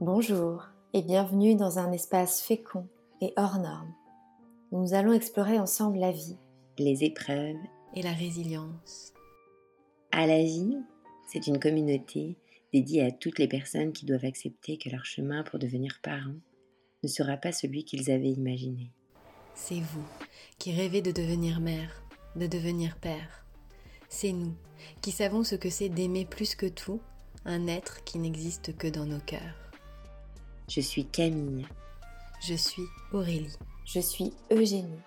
Bonjour et bienvenue dans un espace fécond et hors norme. Nous allons explorer ensemble la vie, les épreuves et la résilience. À la vie, c'est une communauté dédiée à toutes les personnes qui doivent accepter que leur chemin pour devenir parents ne sera pas celui qu'ils avaient imaginé. C'est vous qui rêvez de devenir mère, de devenir père. C'est nous qui savons ce que c'est d'aimer plus que tout un être qui n'existe que dans nos cœurs. Je suis Camille. Je suis Aurélie. Je suis Eugénie.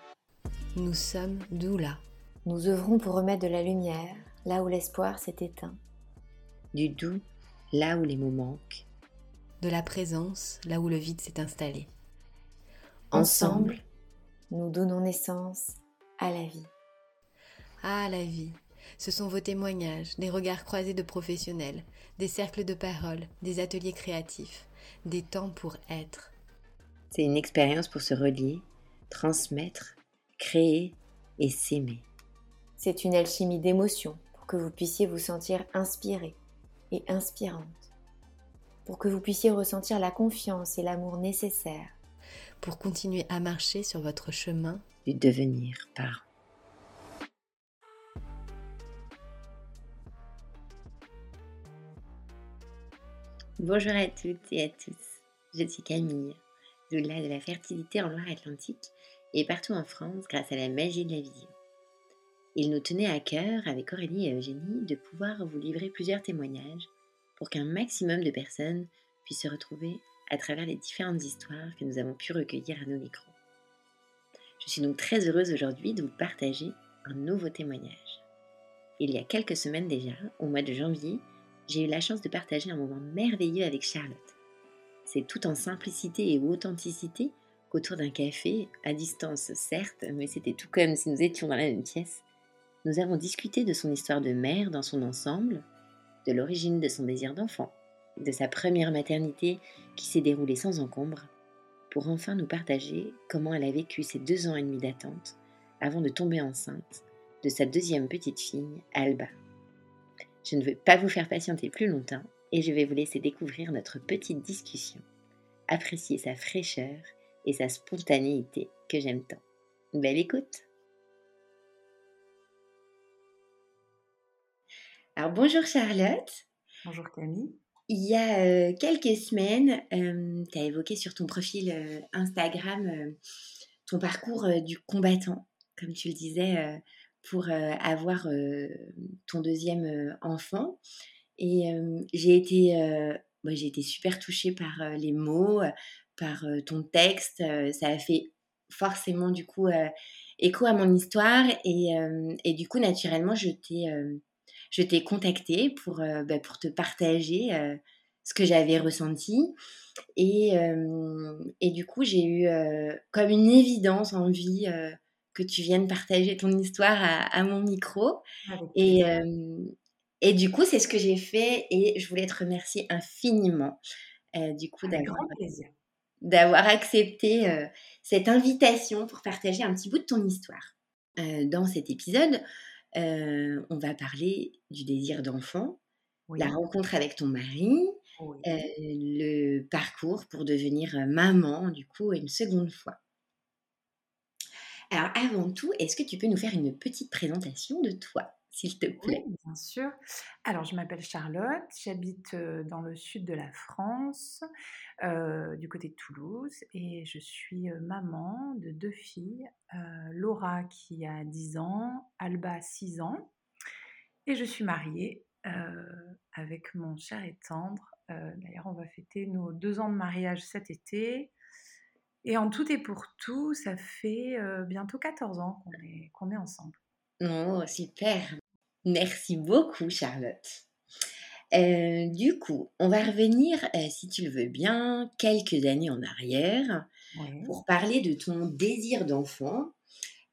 Nous sommes Doula. Nous œuvrons pour remettre de la lumière là où l'espoir s'est éteint. Du doux là où les mots manquent. De la présence là où le vide s'est installé. Ensemble, nous donnons naissance à la vie. Ah, la vie. Ce sont vos témoignages, des regards croisés de professionnels, des cercles de parole, des ateliers créatifs, des temps pour être. C'est une expérience pour se relier, transmettre, créer et s'aimer. C'est une alchimie d'émotions pour que vous puissiez vous sentir inspiré et inspirante, pour que vous puissiez ressentir la confiance et l'amour nécessaires pour continuer à marcher sur votre chemin du devenir parent. Bonjour à toutes et à tous, je suis Camille, doula de la fertilité en Loire-Atlantique et partout en France grâce à la magie de la vision. Il nous tenait à cœur, avec Aurélie et Eugénie, de pouvoir vous livrer plusieurs témoignages pour qu'un maximum de personnes puissent se retrouver à travers les différentes histoires que nous avons pu recueillir à nos micros. Je suis donc très heureuse aujourd'hui de vous partager un nouveau témoignage. Il y a quelques semaines déjà, au mois de janvier, j'ai eu la chance de partager un moment merveilleux avec Charlotte. C'est tout en simplicité et authenticité qu'autour d'un café, à distance certes, mais c'était tout comme si nous étions dans la même pièce, nous avons discuté de son histoire de mère dans son ensemble, de l'origine de son désir d'enfant, de sa première maternité qui s'est déroulée sans encombre, pour enfin nous partager comment elle a vécu ses deux ans et demi d'attente avant de tomber enceinte de sa deuxième petite fille, Alba. Je ne veux pas vous faire patienter plus longtemps et je vais vous laisser découvrir notre petite discussion. Apprécier sa fraîcheur et sa spontanéité que j'aime tant. Belle écoute Alors bonjour Charlotte. Bonjour Camille. Il y a euh, quelques semaines, euh, tu as évoqué sur ton profil euh, Instagram ton parcours du combattant, comme tu le disais, pour avoir ton deuxième enfant. Et j'ai été, j'ai été super touchée par les mots, par ton texte. ça a fait forcément du coup écho à mon histoire et, et du coup naturellement je t'ai je t'ai contacté pour, euh, bah, pour te partager euh, ce que j'avais ressenti. Et, euh, et du coup, j'ai eu comme une évidence envie que tu viennes partager ton histoire à, mon micro. Et, et du coup, c'est ce que j'ai fait et je voulais te remercier infiniment du coup d'avoir accepté cette invitation pour partager un petit bout de ton histoire. dans cet épisode, on va parler du désir d'enfant, la rencontre avec ton mari, le parcours pour devenir maman, du coup, une seconde fois. Alors, avant tout, est-ce que tu peux nous faire une petite présentation de toi s'il te plaît? Oui, bien sûr. Alors, je m'appelle Charlotte, j'habite dans le sud de la France, du côté de Toulouse, et je suis maman de deux filles, Laura qui a 10 ans, Alba 6 ans, et je suis mariée avec mon cher et tendre. D'ailleurs, on va fêter nos deux ans de mariage cet été. Et en tout et pour tout, ça fait bientôt 14 ans qu'on est, qu'on est ensemble. Oh, super. Merci beaucoup, Charlotte. Euh, du coup, on va revenir, euh, si tu le veux bien, quelques années en arrière pour parler de ton désir d'enfant.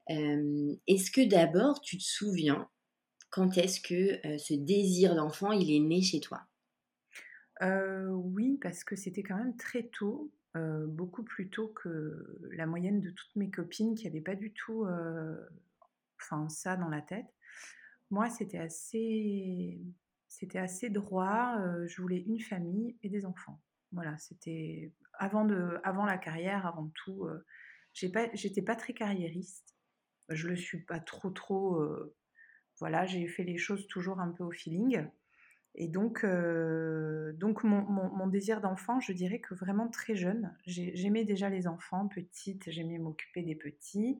Euh, est-ce que d'abord tu te souviens quand est-ce que ce désir d'enfant il est né chez toi? Oui, parce que c'était quand même très tôt, beaucoup plus tôt que la moyenne de toutes mes copines qui n'avaient pas du tout, enfin ça dans la tête. Moi, c'était assez, c'était assez droit. je voulais une famille et des enfants. Voilà, c'était avant, de, avant la carrière, avant tout. Euh, j'ai pas, j'étais pas très carriériste. Je le suis pas trop, trop. euh, voilà, j'ai fait les choses toujours un peu au feeling. Et donc, euh, donc mon, mon- désir d'enfant, je dirais que vraiment très jeune, j'ai- j'aimais déjà les enfants, petite, j'aimais m'occuper des petits.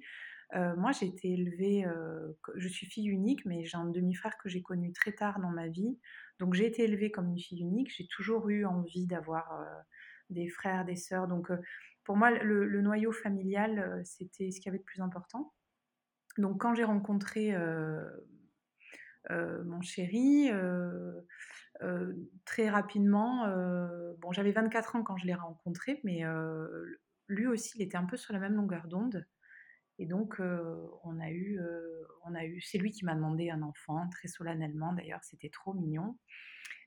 Euh, moi, j'ai été élevée, euh, je suis fille unique, mais j'ai un demi-frère que j'ai connu très tard dans ma vie. Donc, j'ai été élevée comme une fille unique. J'ai toujours eu envie d'avoir des frères, des sœurs. Donc, pour moi, le, le noyau familial, c'était ce qu'il y avait de plus important. Donc, quand j'ai rencontré mon chéri, euh, euh, très rapidement, euh, bon, j'avais 24 ans quand je l'ai rencontré, mais euh, lui aussi, il était un peu sur la même longueur d'onde. Et donc, euh, on a eu, euh, on a eu, c'est lui qui m'a demandé un enfant, très solennellement d'ailleurs, c'était trop mignon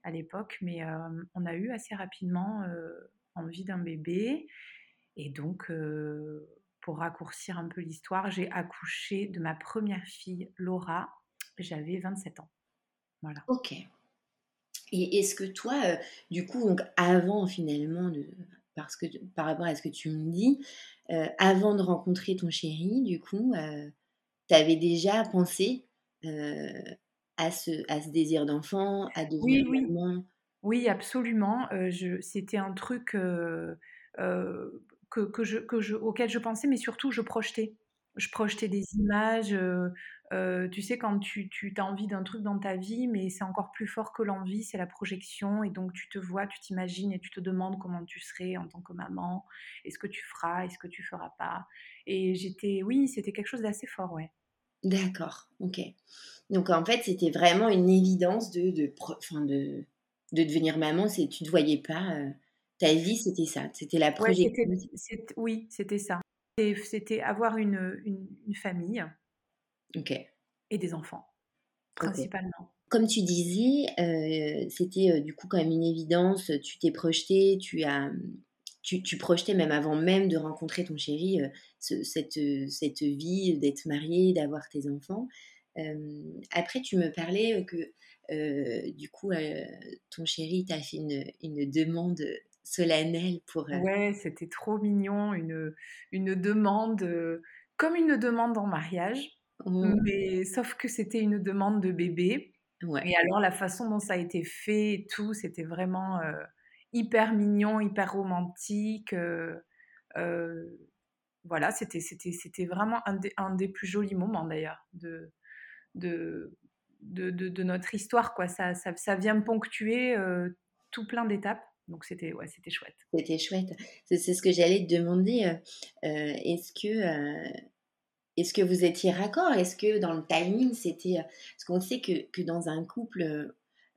à l'époque, mais euh, on a eu assez rapidement euh, envie d'un bébé. Et donc, euh, pour raccourcir un peu l'histoire, j'ai accouché de ma première fille, Laura, j'avais 27 ans. Voilà. Ok. Et est-ce que toi, euh, du coup, donc avant finalement, de, parce que par rapport à ce que tu me dis, euh, avant de rencontrer ton chéri, du coup, tu avais déjà pensé euh, à, ce, à ce désir d'enfant, à devenir Oui, oui, maman? Oui, absolument. Euh, c'était un truc euh, euh, que, que je, que je, auquel je pensais, mais surtout je projetais. Je projetais des images. Euh, tu sais, quand tu, tu as envie d'un truc dans ta vie, mais c'est encore plus fort que l'envie, c'est la projection. Et donc tu te vois, tu t'imagines et tu te demandes comment tu serais en tant que maman. Est-ce que tu feras, est-ce que tu feras pas? Et j'étais, oui, c'était quelque chose d'assez fort, ouais. D'accord, ok. Donc en fait, c'était vraiment une évidence de, de, de, de devenir maman. C'est, tu ne te voyais pas. euh, ta vie, c'était ça. C'était la Ouais, projection. oui, c'était ça. C'était avoir une, une, une famille Ok. et des enfants, principalement. Comme tu disais, euh, c'était euh, du coup quand même une évidence. Tu t'es projeté, tu as, tu, tu projetais même avant même de rencontrer ton chéri euh, ce- cette, cette vie d'être mariée, d'avoir tes enfants. Euh, après, tu me parlais que du coup, ton chéri t'a fait une, une demande solennelle pour. euh, Ouais, c'était trop mignon, une, une demande, euh, comme une demande en mariage, oh, mais sauf que c'était une demande de bébé. ouais, Et alors la façon dont ça a été fait et tout, c'était vraiment euh, hyper mignon, hyper romantique. euh, euh, voilà, c'était, c'était, c'était vraiment un des, un des plus jolis moments d'ailleurs de, de, de, de- de notre histoire. Quoi. Ça, ça, ça vient ponctuer tout plein d'étapes. Donc c'était, ouais, c'était chouette. c'était chouette. C'est ce que j'allais te demander. est-ce que Est-ce que vous étiez raccord? Est-ce que dans le timing, c'était... euh, Parce qu'on sait que, que dans un couple, euh,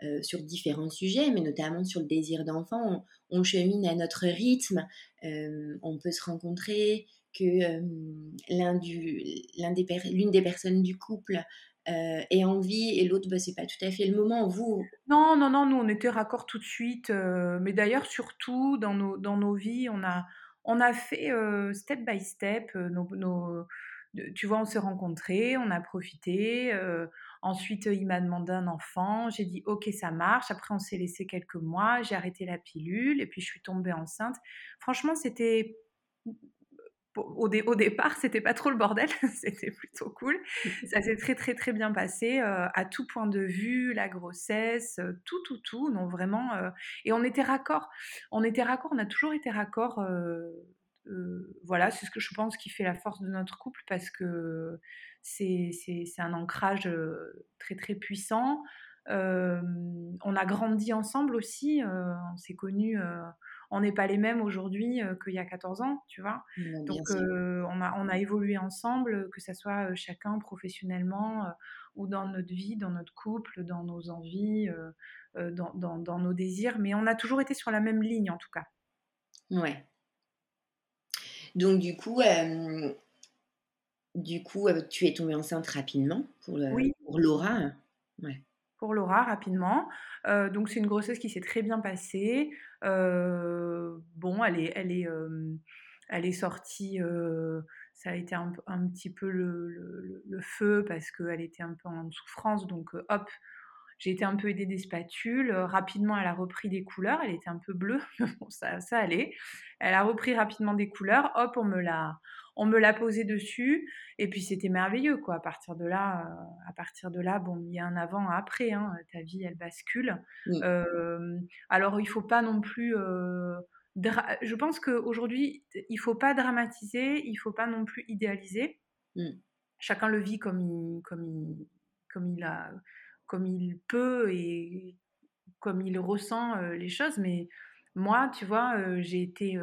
euh, sur différents sujets, mais notamment sur le désir d'enfant, on, chemine à notre rythme, on peut se rencontrer, que l'un des l'une des personnes du couple euh, ait envie et l'autre, bah, c'est pas tout à fait le moment. Vous, Non, non, non, nous on était raccord tout de suite. mais d'ailleurs, surtout dans nos, dans nos vies, on a, on a fait step by step. nos, tu vois, on s'est rencontrés, on a profité. euh, ensuite, il m'a demandé un enfant. J'ai dit ok, ça marche. Après, on s'est laissé quelques mois. J'ai arrêté la pilule et puis je suis tombée enceinte. Franchement, c'était au, au départ, c'était pas trop le bordel, c'était plutôt cool. Ça s'est très très très bien passé euh, à tout point de vue, la grossesse, euh, tout tout tout, non vraiment. et on était raccord, on était raccord, on a toujours été raccord. Euh, voilà, c'est ce que je pense qui fait la force de notre couple parce que c'est un ancrage très très puissant. Euh, on a grandi ensemble aussi, euh, on s'est connus. on n'est pas les mêmes aujourd'hui qu'il y a 14 ans, tu vois? bah, bien Donc, on, a, on a évolué ensemble, que ce soit chacun professionnellement ou dans notre vie, dans notre couple, dans nos envies, dans, dans- dans nos désirs. Mais on a toujours été sur la même ligne, en tout cas. Ouais. Donc du coup, euh, du coup, euh, tu es tombée enceinte rapidement pour, le- Oui, pour Laura. Ouais. pour Laura, rapidement. Euh, donc, c'est une grossesse qui s'est très bien passée. Euh, bon, elle est, elle est, euh, elle est sortie. euh, ça a été un, petit peu le, le- le- le feu parce qu'elle était un peu en souffrance. Donc, euh, hop, j'ai été un peu aidée des spatules. rapidement, elle a repris des couleurs. Elle était un peu bleue, bon, ça, ça allait. Elle a repris rapidement des couleurs. Hop, on me l'a, on me l'a posé dessus. Et puis c'était merveilleux, quoi. À partir de là, à partir de là, bon, il y a un avant, un après. Hein. Ta vie, elle bascule. alors, il faut pas non plus. je pense qu'aujourd'hui, il faut pas dramatiser, il faut pas non plus idéaliser. Mmh. Chacun le vit comme il, comme il, comme il a comme il peut et comme il ressent les choses. Mais moi, tu vois, j'ai été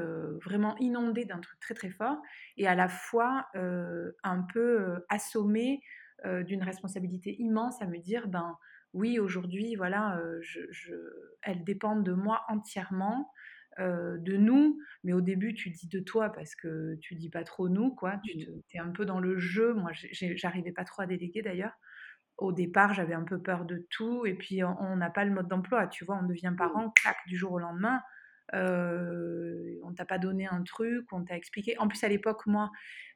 vraiment inondée d'un truc très très fort et à la fois un peu assommée d'une responsabilité immense à me dire, ben oui, aujourd'hui, voilà, je, je, elles dépendent de moi entièrement. de nous, mais au début tu dis de toi parce que tu dis pas trop nous, quoi. Tu mmh. es un peu dans le jeu. Moi, j'arrivais pas trop à déléguer d'ailleurs au départ, j'avais un peu peur de tout. Et puis, on n'a pas le mode d'emploi. Tu vois, on devient parent, clac, du jour au lendemain. Euh, on t'a pas donné un truc, on t'a expliqué. En plus, à l'époque, moi,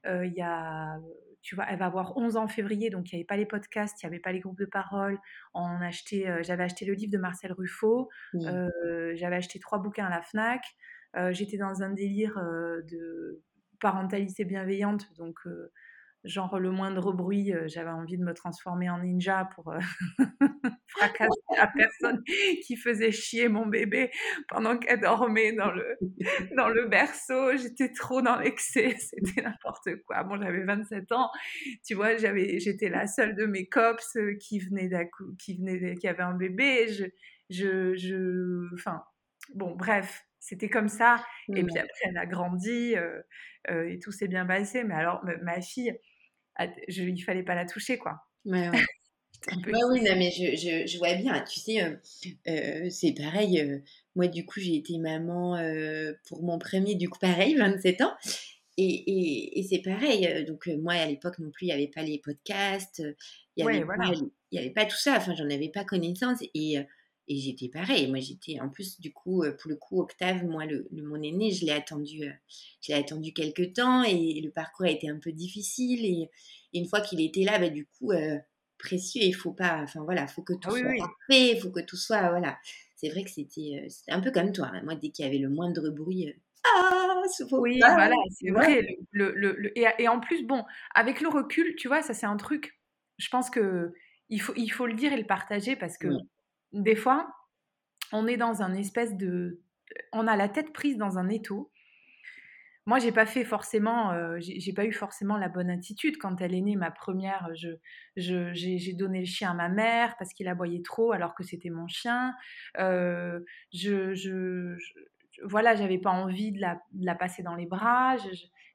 euh, il y a, tu vois, elle va avoir 11 ans en février, donc il n'y avait pas les podcasts, il n'y avait pas les groupes de parole. On acheté, euh, j'avais acheté le livre de Marcel Ruffo, j'avais acheté trois bouquins à la Fnac. J'étais dans un délire de parentalité bienveillante, donc genre le moindre bruit, euh, j'avais envie de me transformer en ninja pour euh, fracasser la personne qui faisait chier mon bébé pendant qu'elle dormait dans le, dans le berceau. J'étais trop dans l'excès, c'était n'importe quoi. Bon, j'avais 27 ans, tu vois, j'avais, j'étais la seule de mes cops euh, qui venait qui venait, qui avait un bébé. Je, je, je, enfin, bon, bref, c'était comme ça. Et puis après, elle a grandi et tout s'est bien passé. Mais alors, ma fille, je, il fallait pas la toucher, quoi. Ouais, ouais. oui, non, mais je, je, je, vois bien. Tu sais, euh, euh, c'est pareil. Euh, moi, du coup, j'ai été maman pour mon premier, du coup, pareil, 27 ans. Et, et, et c'est pareil. Donc, moi, à l'époque non plus, il n'y avait pas les podcasts. Il n'y avait, avait, pas tout ça. Enfin, j'en avais pas connaissance. Et et j'étais pareil. Moi, j'étais en plus, du coup, euh, pour le coup, Octave, moi, le, mon aîné, je l'ai attendu, euh, je l'ai attendu quelques temps et le parcours a été un peu difficile. Et, une fois qu'il était là, bah, du coup, euh, précieux. Il faut pas, enfin voilà, faut que tout ah soit parfait, il faut que tout soit, voilà. C'est vrai que c'était, un peu comme toi. Hein. Moi, dès qu'il y avait le moindre bruit, ah, oui, voilà, c'est vrai. Le, le, et, et, en plus, bon, avec le recul, tu vois, ça c'est un truc. Je pense que il faut, il faut le dire et le partager parce que des fois, on est dans un espèce de... On a la tête prise dans un étau. Moi, j'ai pas fait forcément, euh, j'ai pas eu forcément la bonne attitude quand elle est née, ma première. Je, j'ai donné le chien à ma mère parce qu'il aboyait trop alors que c'était mon chien. Euh, je, je, voilà, j'avais pas envie de la, passer dans les bras.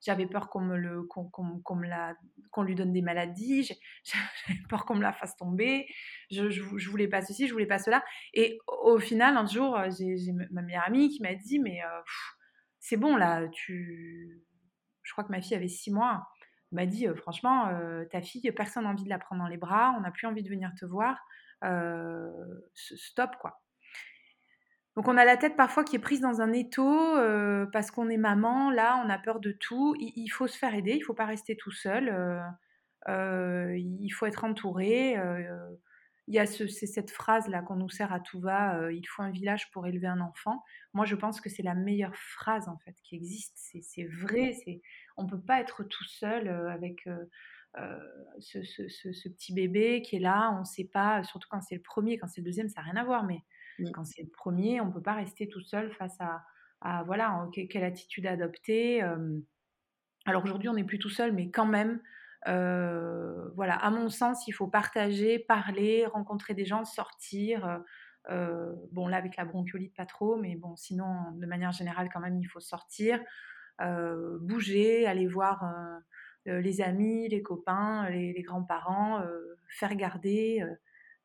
J'avais peur qu'on me le, qu'on, la, qu'on lui donne des maladies. J'avais peur qu'on me la fasse tomber. Je, je, voulais pas ceci, je voulais pas cela. Et au final, un jour, j'ai, ma meilleure amie qui m'a dit, mais euh, c'est bon là, tu, je crois que ma fille avait six mois. m'a dit, euh, franchement, euh, ta fille, personne n'a envie de la prendre dans les bras. On n'a plus envie de venir te voir. stop quoi. Donc on a la tête parfois qui est prise dans un étau euh, parce qu'on est maman, là on a peur de tout. Il, faut se faire aider, il faut pas rester tout seul. Euh, euh, il faut être entouré. il y a cette phrase là qu'on nous sert à tout va. il faut un village pour élever un enfant. Moi je pense que c'est la meilleure phrase en fait qui existe. C'est vrai. C'est on peut pas être tout seul avec. Ce, ce, petit bébé qui est là, on ne sait pas, surtout quand c'est le premier, quand c'est le deuxième, ça n'a rien à voir, mais Mmh. Quand c'est le premier, on ne peut pas rester tout seul face à, voilà, quelle attitude adopter. Alors aujourd'hui, on n'est plus tout seul, mais quand même, voilà, à mon sens, il faut partager, parler, rencontrer des gens, sortir. bon, là, avec la bronchiolite, pas trop, mais bon, sinon, de manière générale, quand même, il faut sortir, bouger, aller voir les amis, les copains, les, les grands-parents, faire garder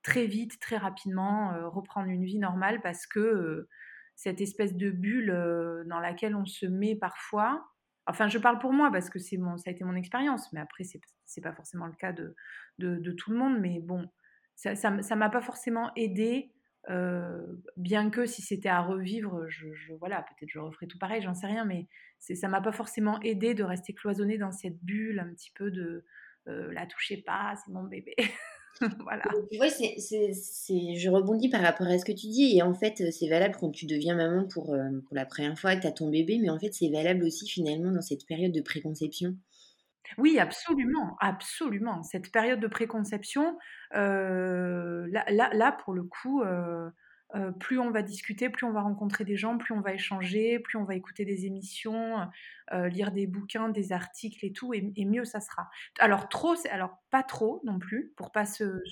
très vite, très rapidement, euh, reprendre une vie normale parce que euh, cette espèce de bulle euh, dans laquelle on se met parfois, enfin je parle pour moi parce que c'est mon, ça a été mon expérience, mais après c'est, c'est pas forcément le cas de, de, tout le monde, mais bon, ça, ça, m'a pas forcément aidé. bien que si c'était à revivre, je, voilà, peut-être je referais tout pareil, j'en sais rien, mais c'est, ça m'a pas forcément aidé de rester cloisonné dans cette bulle un petit peu de la touchez pas, c'est mon bébé. voilà. Ouais, c'est, c'est, c'est, je rebondis par rapport à ce que tu dis. Et en fait, c'est valable quand tu deviens maman pour, euh, pour la première fois que tu as ton bébé. Mais en fait, c'est valable aussi finalement dans cette période de préconception. Oui, absolument, absolument. Cette période de préconception, euh, là, là, là, pour le coup, euh, euh, plus on va discuter, plus on va rencontrer des gens, plus on va échanger, plus on va écouter des émissions, euh, lire des bouquins, des articles et tout, et, mieux ça sera. Alors trop, alors pas trop non plus, pour pas se,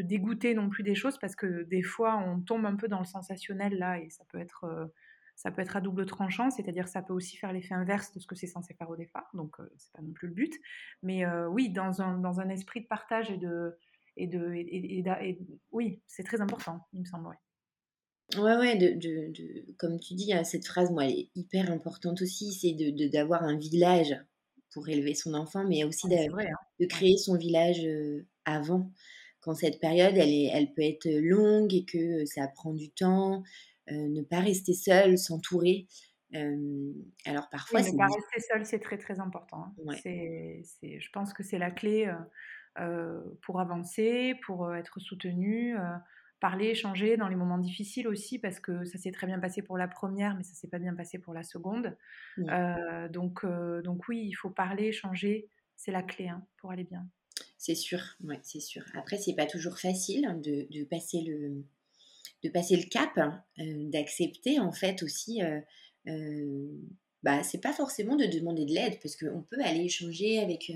dégoûter non plus des choses, parce que des fois on tombe un peu dans le sensationnel là, et ça peut être euh, à double tranchant, c'est-à-dire ça peut aussi faire l'effet inverse de ce que c'est censé faire au départ, donc c'est pas non plus le but. Mais oui, dans un, dans un esprit de partage et de et de et, oui, c'est très important, il me semble. Ouais, ouais, de, de, comme tu dis, hein, cette phrase, moi, elle est hyper importante aussi, c'est de, d'avoir un village pour élever son enfant, mais aussi de, hein. de créer son village avant, quand cette période, elle, est, elle peut être longue et que ça prend du temps, ne pas rester seul, s'entourer. alors parfois, oui, ne pas rester seul, c'est très très important. Hein. C'est, je pense que c'est la clé. Euh, pour avancer, pour euh, être soutenu, euh, parler, échanger dans les moments difficiles aussi, parce que ça s'est très bien passé pour la première, mais ça s'est pas bien passé pour la seconde. donc, donc oui, il faut parler, échanger, c'est la clé hein, pour aller bien. C'est sûr, ouais, c'est sûr. Après, c'est pas toujours facile hein, de, de, passer le de passer le cap, hein, d'accepter en fait aussi. Euh, bah, c'est pas forcément de demander de l'aide, parce qu'on peut aller échanger avec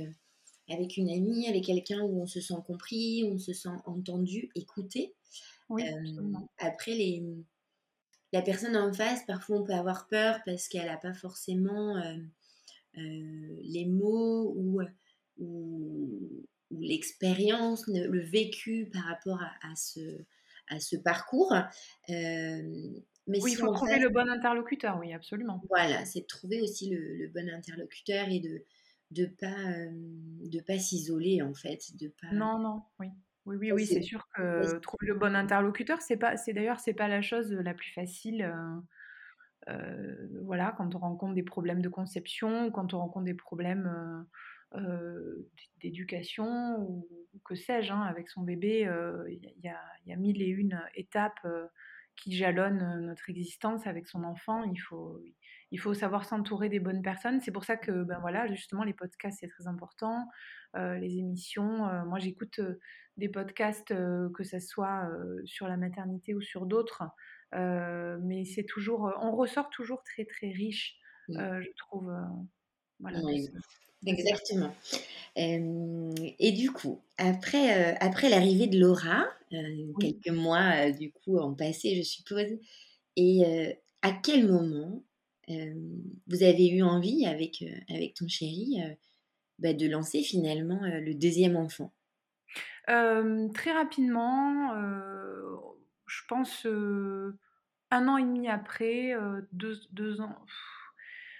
avec une amie, avec quelqu'un où on se sent compris, où on se sent entendu, écouté. après, les, la personne en face, parfois on peut avoir peur parce qu'elle n'a pas forcément euh, euh, les mots ou, ou, l'expérience, le vécu par rapport à, ce, à ce parcours. Mais oui, il faut trouver le bon interlocuteur, oui, absolument. Voilà, c'est de trouver aussi le, bon interlocuteur et de, de pas de pas s'isoler en fait de pas non non oui. Oui oui, oui c'est sûr que trouver le bon interlocuteur c'est pas c'est d'ailleurs c'est pas la chose la plus facile voilà quand on rencontre des problèmes de conception quand on rencontre des problèmes d'éducation ou, que sais-je hein, avec son bébé il y, a, y, a mille et une étapes qui jalonnent notre existence avec son enfant. Il faut il faut savoir s'entourer des bonnes personnes. C'est pour ça que, ben voilà, justement, les podcasts, c'est très important. Euh, les émissions, euh, moi, j'écoute euh, des podcasts, que ce soit sur la maternité ou sur d'autres. mais c'est toujours, on ressort toujours très, très riche, je trouve. voilà. Exactement. et du coup, après, après l'arrivée de Laura, quelques mois du coup en passé, je suppose, et à quel moment vous avez eu envie avec, avec ton chéri bah, de lancer finalement le deuxième enfant? Très rapidement, je pense un an et demi après, deux, deux, ans.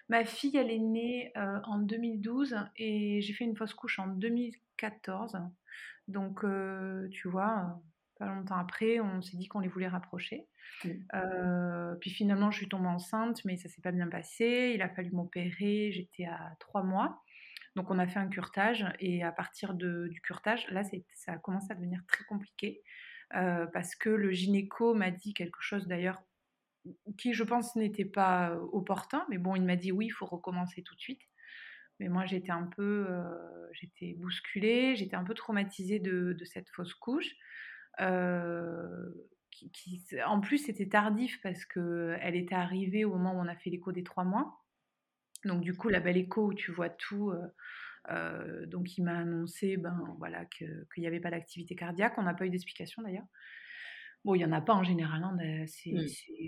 Ma fille, elle est née en 2012 et j'ai fait une fausse couche en 2014. Donc, tu vois, pas longtemps après, on s'est dit qu'on les voulait rapprocher. Mmh. Euh, puis finalement, je suis tombée enceinte, mais ça s'est pas bien passé. Il a fallu m'opérer. J'étais à trois mois. Donc on a fait un curtage et à partir de, du curtage, là, ça a commencé à devenir très compliqué euh, parce que le gynéco m'a dit quelque chose d'ailleurs qui, je pense, n'était pas opportun. Mais bon, il m'a dit oui, il faut recommencer tout de suite. Mais moi, j'étais un peu, euh, j'étais bousculée, j'étais un peu traumatisée de, de cette fausse couche. Euh, qui, en plus, c'était tardif parce qu'elle était arrivée au moment où on a fait l'écho des trois mois. Donc, du coup, la belle écho où tu vois tout. Euh, euh, donc, il m'a annoncé ben, voilà, qu'il n'y avait pas d'activité cardiaque. On n'a pas eu d'explication d'ailleurs. Bon, il n'y en a pas en général. Hein,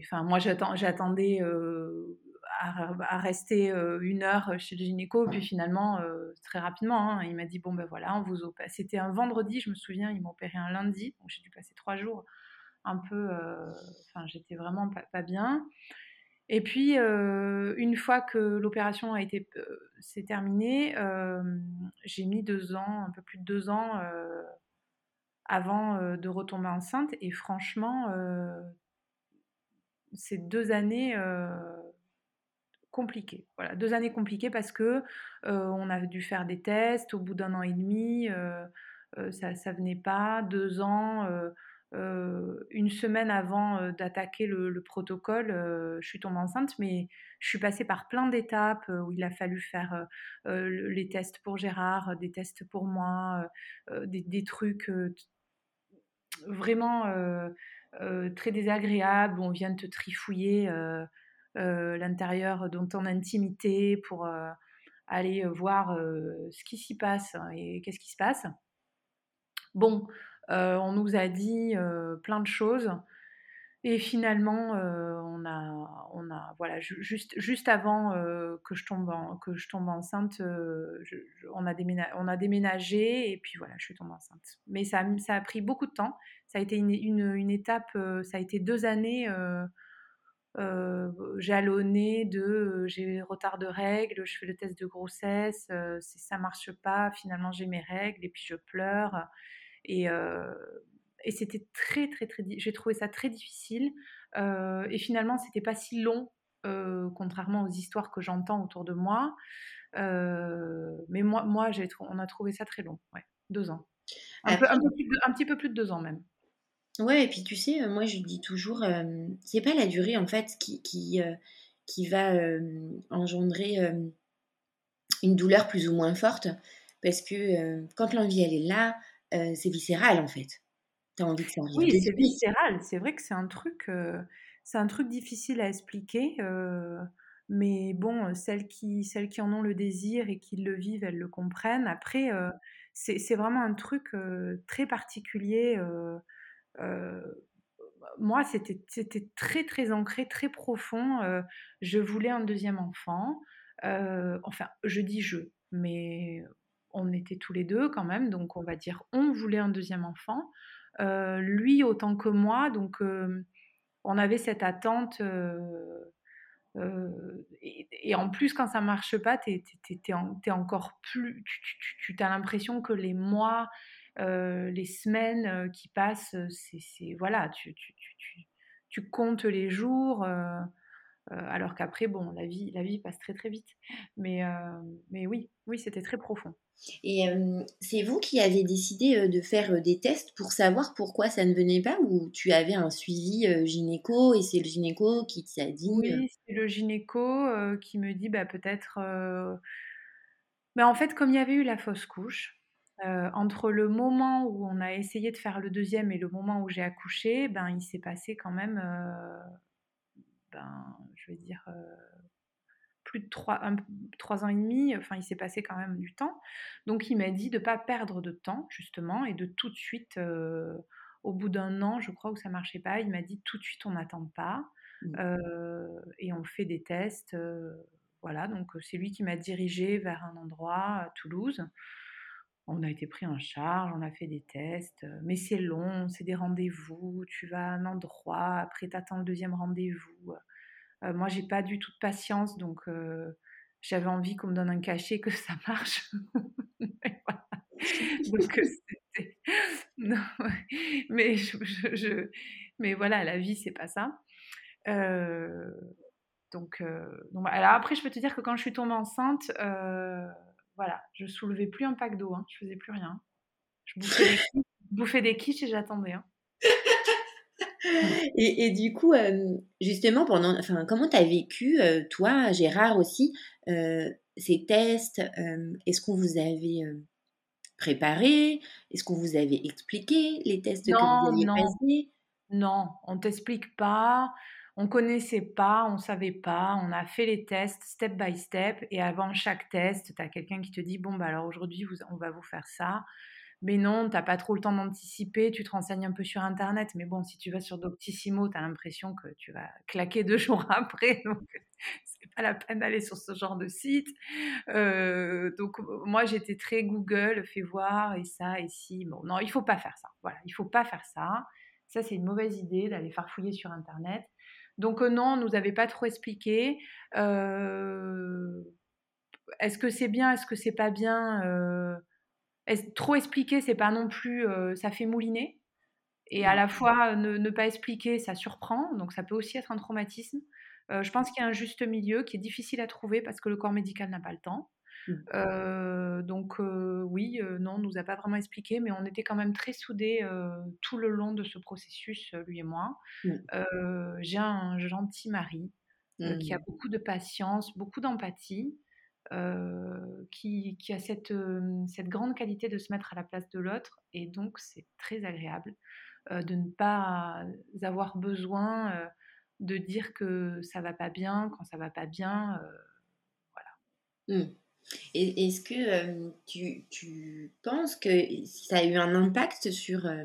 enfin, moi, j'attendais à, rester une heure chez le gynéco, puis finalement, très rapidement, hein, il m'a dit bon ben voilà, on vous opère. C'était un vendredi, je me souviens, il m'a opéré un lundi, donc j'ai dû passer trois jours un peu. Enfin, j'étais vraiment pas, bien. Et puis, une fois que l'opération a été s'est terminée, j'ai mis deux ans, un peu plus de deux ans avant de retomber enceinte. Et franchement, ces deux années compliqué. Voilà, deux années compliquées parce que on a dû faire des tests au bout d'un an et demi. ça, ça venait pas. Deux ans, une semaine avant d'attaquer le, protocole, je suis tombée enceinte, mais je suis passée par plein d'étapes où il a fallu faire les tests pour Gérard, des tests pour moi, des, des, trucs vraiment très désagréables on vient te trifouiller l'intérieur de ton intimité pour aller voir ce qui s'y passe et qu'est-ce qui se passe. Bon, on nous a dit plein de choses. Et finalement, on, a, on a, voilà, juste, juste avant que, je tombe que je tombe enceinte, on, a déménagé, on a déménagé et puis voilà, je suis tombée enceinte. Mais ça, a pris beaucoup de temps. Ça a été une, étape, ça a été deux années euh, jalonnée de j'ai retard de règles, je fais le test de grossesse, si ça marche pas, finalement j'ai mes règles et puis je pleure. Et, et c'était très, très, très. J'ai trouvé ça très difficile. Euh, et finalement, c'était pas si long, euh, contrairement aux histoires que j'entends autour de moi. Euh, mais moi, moi on a trouvé ça très long. Ouais, deux ans. Un, peu, un, petit peu plus de deux ans même. Ouais, et puis tu sais, moi je dis toujours, c'est pas la durée en fait qui, qui, qui va engendrer une douleur plus ou moins forte, parce que quand l'envie elle est là, c'est viscéral en fait envie que ça Oui, c'est viscéral. C'est vrai que c'est un truc, c'est un truc difficile à expliquer. mais bon, celles qui, celles qui en ont le désir et qui le vivent, elles le comprennent. Après, c'est vraiment un truc très particulier. Moi, c'était très, très ancré, très profond. je voulais un deuxième enfant. enfin, je dis je, mais on était tous les deux quand même, donc on va dire on voulait un deuxième enfant. Euh, lui autant que moi. Donc, euh, on avait cette attente. Euh, et, en plus, quand ça marche pas, tu encore plus. Tu, tu as l'impression que les mois, les semaines qui passent, c'est. Voilà, tu, tu, comptes les jours. alors qu'après, bon, la vie, la vie passe très très vite. Mais, mais oui, oui, c'était très profond. Et c'est vous qui avez décidé de faire des tests pour savoir pourquoi ça ne venait pas ou tu avais un suivi gynéco et c'est le gynéco qui t'a dit Oui, c'est le gynéco qui me dit bah, peut-être. Mais en fait, comme il y avait eu la fausse couche, entre le moment où on a essayé de faire le deuxième et le moment où j'ai accouché, ben, il s'est passé quand même, ben, je vais dire, plus de trois, ans et demi, enfin il s'est passé quand même du temps. Donc il m'a dit de ne pas perdre de temps justement et de tout de suite, euh, au bout d'un an, je crois que ça marchait pas, il m'a dit tout de suite on n'attend pas mmh. euh, et on fait des tests. Euh, voilà, donc c'est lui qui m'a dirigé vers un endroit à Toulouse. On a été pris en charge, on a fait des tests, mais c'est long, c'est des rendez-vous, tu vas à un endroit, après tu attends le deuxième rendez-vous. Euh, moi, j'ai pas du tout de patience, donc euh, j'avais envie qu'on me donne un cachet, que ça marche. donc, euh, non, mais, je, mais voilà, la vie, c'est pas ça. donc, donc, alors après, je peux te dire que quand je suis tombée enceinte, voilà, je soulevais plus un pack d'eau, hein, je faisais plus rien. Je bouffais des quiches, et j'attendais. Hein. et, du coup, justement, pendant, enfin, comment tu as vécu, toi, Gérard aussi, ces tests Est-ce qu'on vous avait préparé? Est-ce qu'on vous avait expliqué les tests que vous aviez non. Non, on t'explique pas. On connaissait pas, on savait pas, on a fait les tests step by step et avant chaque test, tu as quelqu'un qui te dit bon bah alors aujourd'hui on va vous faire ça. Mais non, t'as pas trop le temps d'anticiper, tu te renseignes un peu sur Internet. Mais bon, si tu vas sur Doctissimo, tu as l'impression que tu vas claquer deux jours après. Donc, c'est pas la peine d'aller sur ce genre de site. Euh, donc, moi, j'étais très Google, fais voir, et ça, et si. Bon, non, il faut pas faire ça. Voilà, il faut pas faire ça. Ça, c'est une mauvaise idée d'aller farfouiller sur Internet. Donc, euh, non, on nous avait pas trop expliqué. Euh, est-ce que c'est bien, est-ce que c'est pas bien trop expliquer, c'est pas non plus, euh, ça fait mouliner. Et à la fois, ne, pas expliquer, ça surprend. Donc, ça peut aussi être un traumatisme. Euh, je pense qu'il y a un juste milieu qui est difficile à trouver parce que le corps médical n'a pas le temps. Mmh. donc oui, non, on nous a pas vraiment expliqué, mais on était quand même très soudés tout le long de ce processus, lui et moi. Mmh. j'ai un gentil mari qui a Mmh. beaucoup de patience, beaucoup d'empathie, qui, qui a cette, cette grande qualité de se mettre à la place de l'autre, et donc c'est très agréable de ne pas avoir besoin de dire que ça va pas bien quand ça va pas bien. voilà. Mmh. Est-ce que euh, tu, tu penses que ça a eu un impact sur, euh,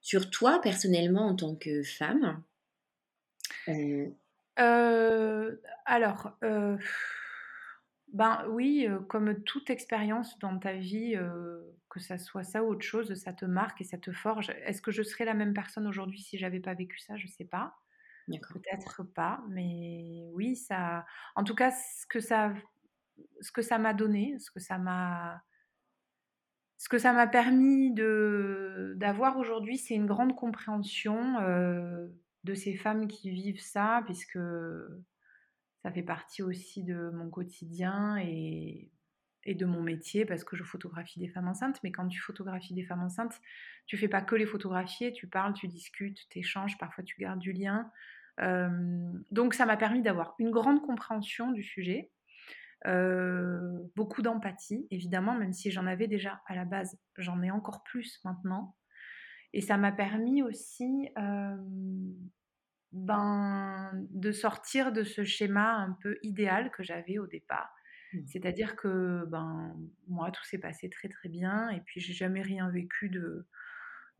sur toi personnellement en tant que femme? Euh, alors, ben oui, comme toute expérience dans ta vie, que ça soit ça ou autre chose, ça te marque et ça te forge. Est-ce que je serais la même personne aujourd'hui si j'avais pas vécu ça? Je sais pas. Peut-être pas, mais oui, ça en tout cas, ce que ça ce que ça m'a donné, ce que ça m'a ce que ça m'a permis de d'avoir aujourd'hui, c'est une grande compréhension, heu, de ces femmes qui vivent ça, puisque ça fait partie aussi de mon quotidien et et de mon métier parce que je photographie des femmes enceintes. Mais quand tu photographies des femmes enceintes, tu fais pas que les photographier, tu parles, tu discutes, tu échanges, parfois tu gardes du lien. Hem, donc ça m'a permis d'avoir une grande compréhension du sujet, heu, beaucoup d'empathie évidemment, même si j'en avais déjà à la base, j'en ai encore plus maintenant et ça m'a permis aussi, hem, ben, de sortir de ce schéma un peu idéal que j'avais au départ. Mmh. C'est-à-dire que, ben, moi tout s'est passé très, très bien et puis j'ai jamais rien vécu de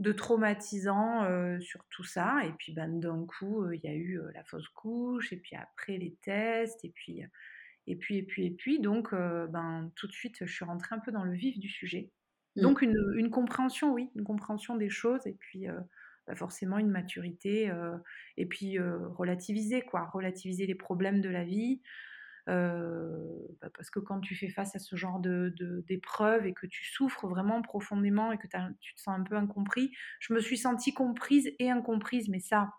de traumatisant, heu, sur tout ça et puis, ben, d'un coup, il y a eu, la fausse couche et puis après les tests et puis, et puis et puis et puis donc heu, ben, tout de suite, je suis rentrée un peu dans le vif du sujet. Mmh. Donc une, une compréhension, oui, une compréhension des choses et puis, heu, bah, forcément une maturité, heu et puis, relativiser quoi, relativiser les problèmes de la vie, bah, parce que quand tu fais face à ce genre de d'épreuves et que tu souffres vraiment profondément et que tu tu te sens un peu incompris, je me suis sentie comprise et incomprise, mais ça,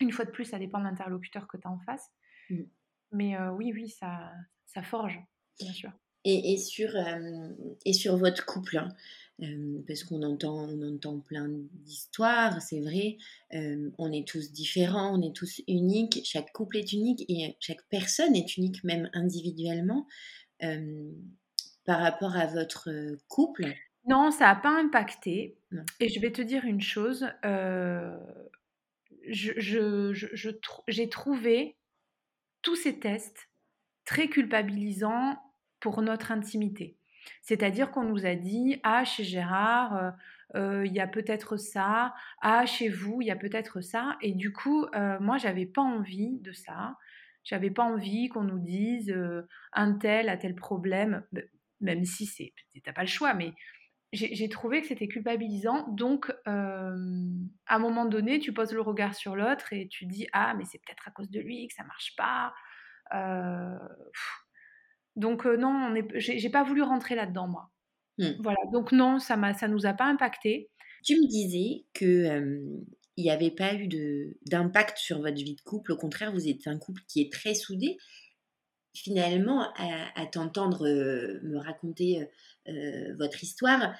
une fois de plus, ça dépend de l'interlocuteur que tu as en face. Mais oui, oui, ça ça forge, bien sûr. Et, et sur, euh, et sur votre couple, hein, euh, parce qu'on entend, on entend plein d'histoires, c'est vrai, on est tous différents, on est tous uniques, chaque couple est unique et chaque personne est unique, même individuellement. Par rapport à votre couple Non, ça n'a pas impacté. Non. Et je vais te dire une chose, euh, je, je, je, je tr- j'ai trouvé tous ces tests très culpabilisants pour notre intimité. C'est-à-dire qu'on nous a dit, ah, chez Gérard, euh, euh, il y a peut-être ça, ah, chez vous, il y a peut-être ça. Et du coup, euh, moi, j'avais pas envie de ça. J'avais pas envie qu'on nous dise euh, un tel a tel problème, b- même si c'est, t'as pas le choix, mais j'ai trouvé que c'était culpabilisant. Donc, euh, à un moment donné, tu poses le regard sur l'autre et tu dis, ah, mais c'est peut-être à cause de lui que ça marche pas. Euh, donc euh, non, j'ai pas voulu rentrer là-dedans moi. Hmm. Voilà, donc non, ça ça nous a pas impacté. Tu me disais que euh, il n'y avait pas eu d'impact sur votre vie de couple. Au contraire, vous êtes un couple qui est très soudé. Finalement, à, à t'entendre euh, me raconter euh, votre histoire,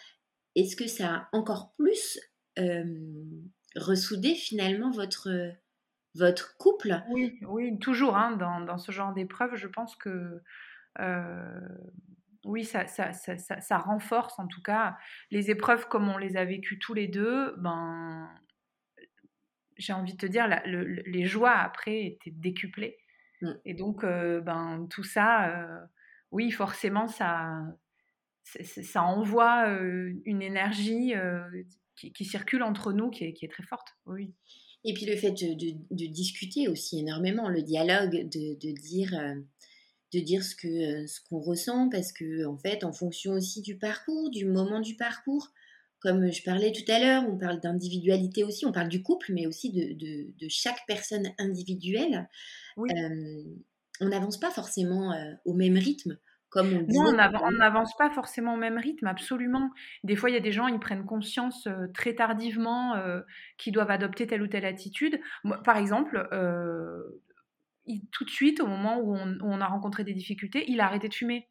est-ce que ça a encore plus ressoudé finalement votre, votre couple? Oui, oui, toujours hein, dans, dans ce genre d'épreuve, je pense que oui, ça, ça, ça, ça, renforce en tout cas les épreuves comme on les a vécues tous les deux. Ben, j'ai envie de te dire, la, le, les joies après étaient décuplées. Mm. Et donc, euh, ben, tout ça, euh, oui, forcément, ça, ça envoie une énergie qui, qui circule entre nous qui est, qui est très forte. Oui. Et puis le fait de, de- de discuter aussi énormément, le dialogue, de, de dire, de dire ce que ce qu'on ressent, parce que en fait, en fonction aussi du parcours, du moment du parcours, comme je parlais tout à l'heure, on parle d'individualité aussi, on parle du couple, mais aussi de, chaque personne individuelle. Oui. Euh, on n'avance pas forcément euh, au même rythme, comme on Non, on av- on n'avance pas forcément au même rythme, absolument. Des fois, il y a des gens, ils prennent conscience euh, très tardivement euh, qu'ils doivent adopter telle ou telle attitude. Moi, par exemple, euh, il- tout de suite, au moment où on, où on a rencontré des difficultés, il a arrêté de fumer.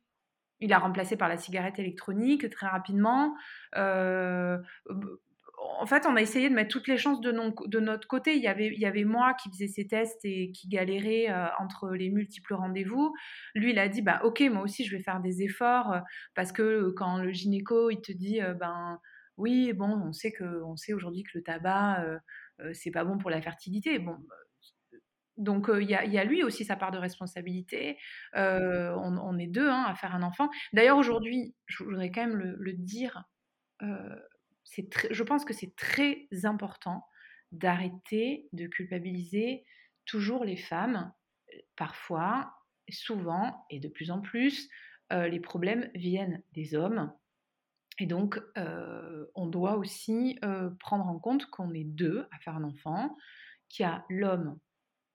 Il a remplacé par la cigarette électronique très rapidement. Euh, en fait, on a essayé de mettre toutes les chances de, notre côté. Il y, avait, moi qui faisais ces tests et qui galérais euh, entre les multiples rendez-vous. Lui, il a dit, bah, ok, moi aussi, je vais faire des efforts euh, parce que quand le gynéco, il te dit, ben oui, bon, on sait que, on sait aujourd'hui que le tabac, c'est pas bon pour la fertilité. Bon, donc il y, a lui aussi sa part de responsabilité. On, est deux hein, à faire un enfant. D'ailleurs aujourd'hui, je voudrais quand même le, dire, je pense que c'est très important d'arrêter de culpabiliser toujours les femmes. Parfois, souvent et de plus en plus, les problèmes viennent des hommes. Et donc, on doit aussi prendre en compte qu'on est deux à faire un enfant, qu'il y a l'homme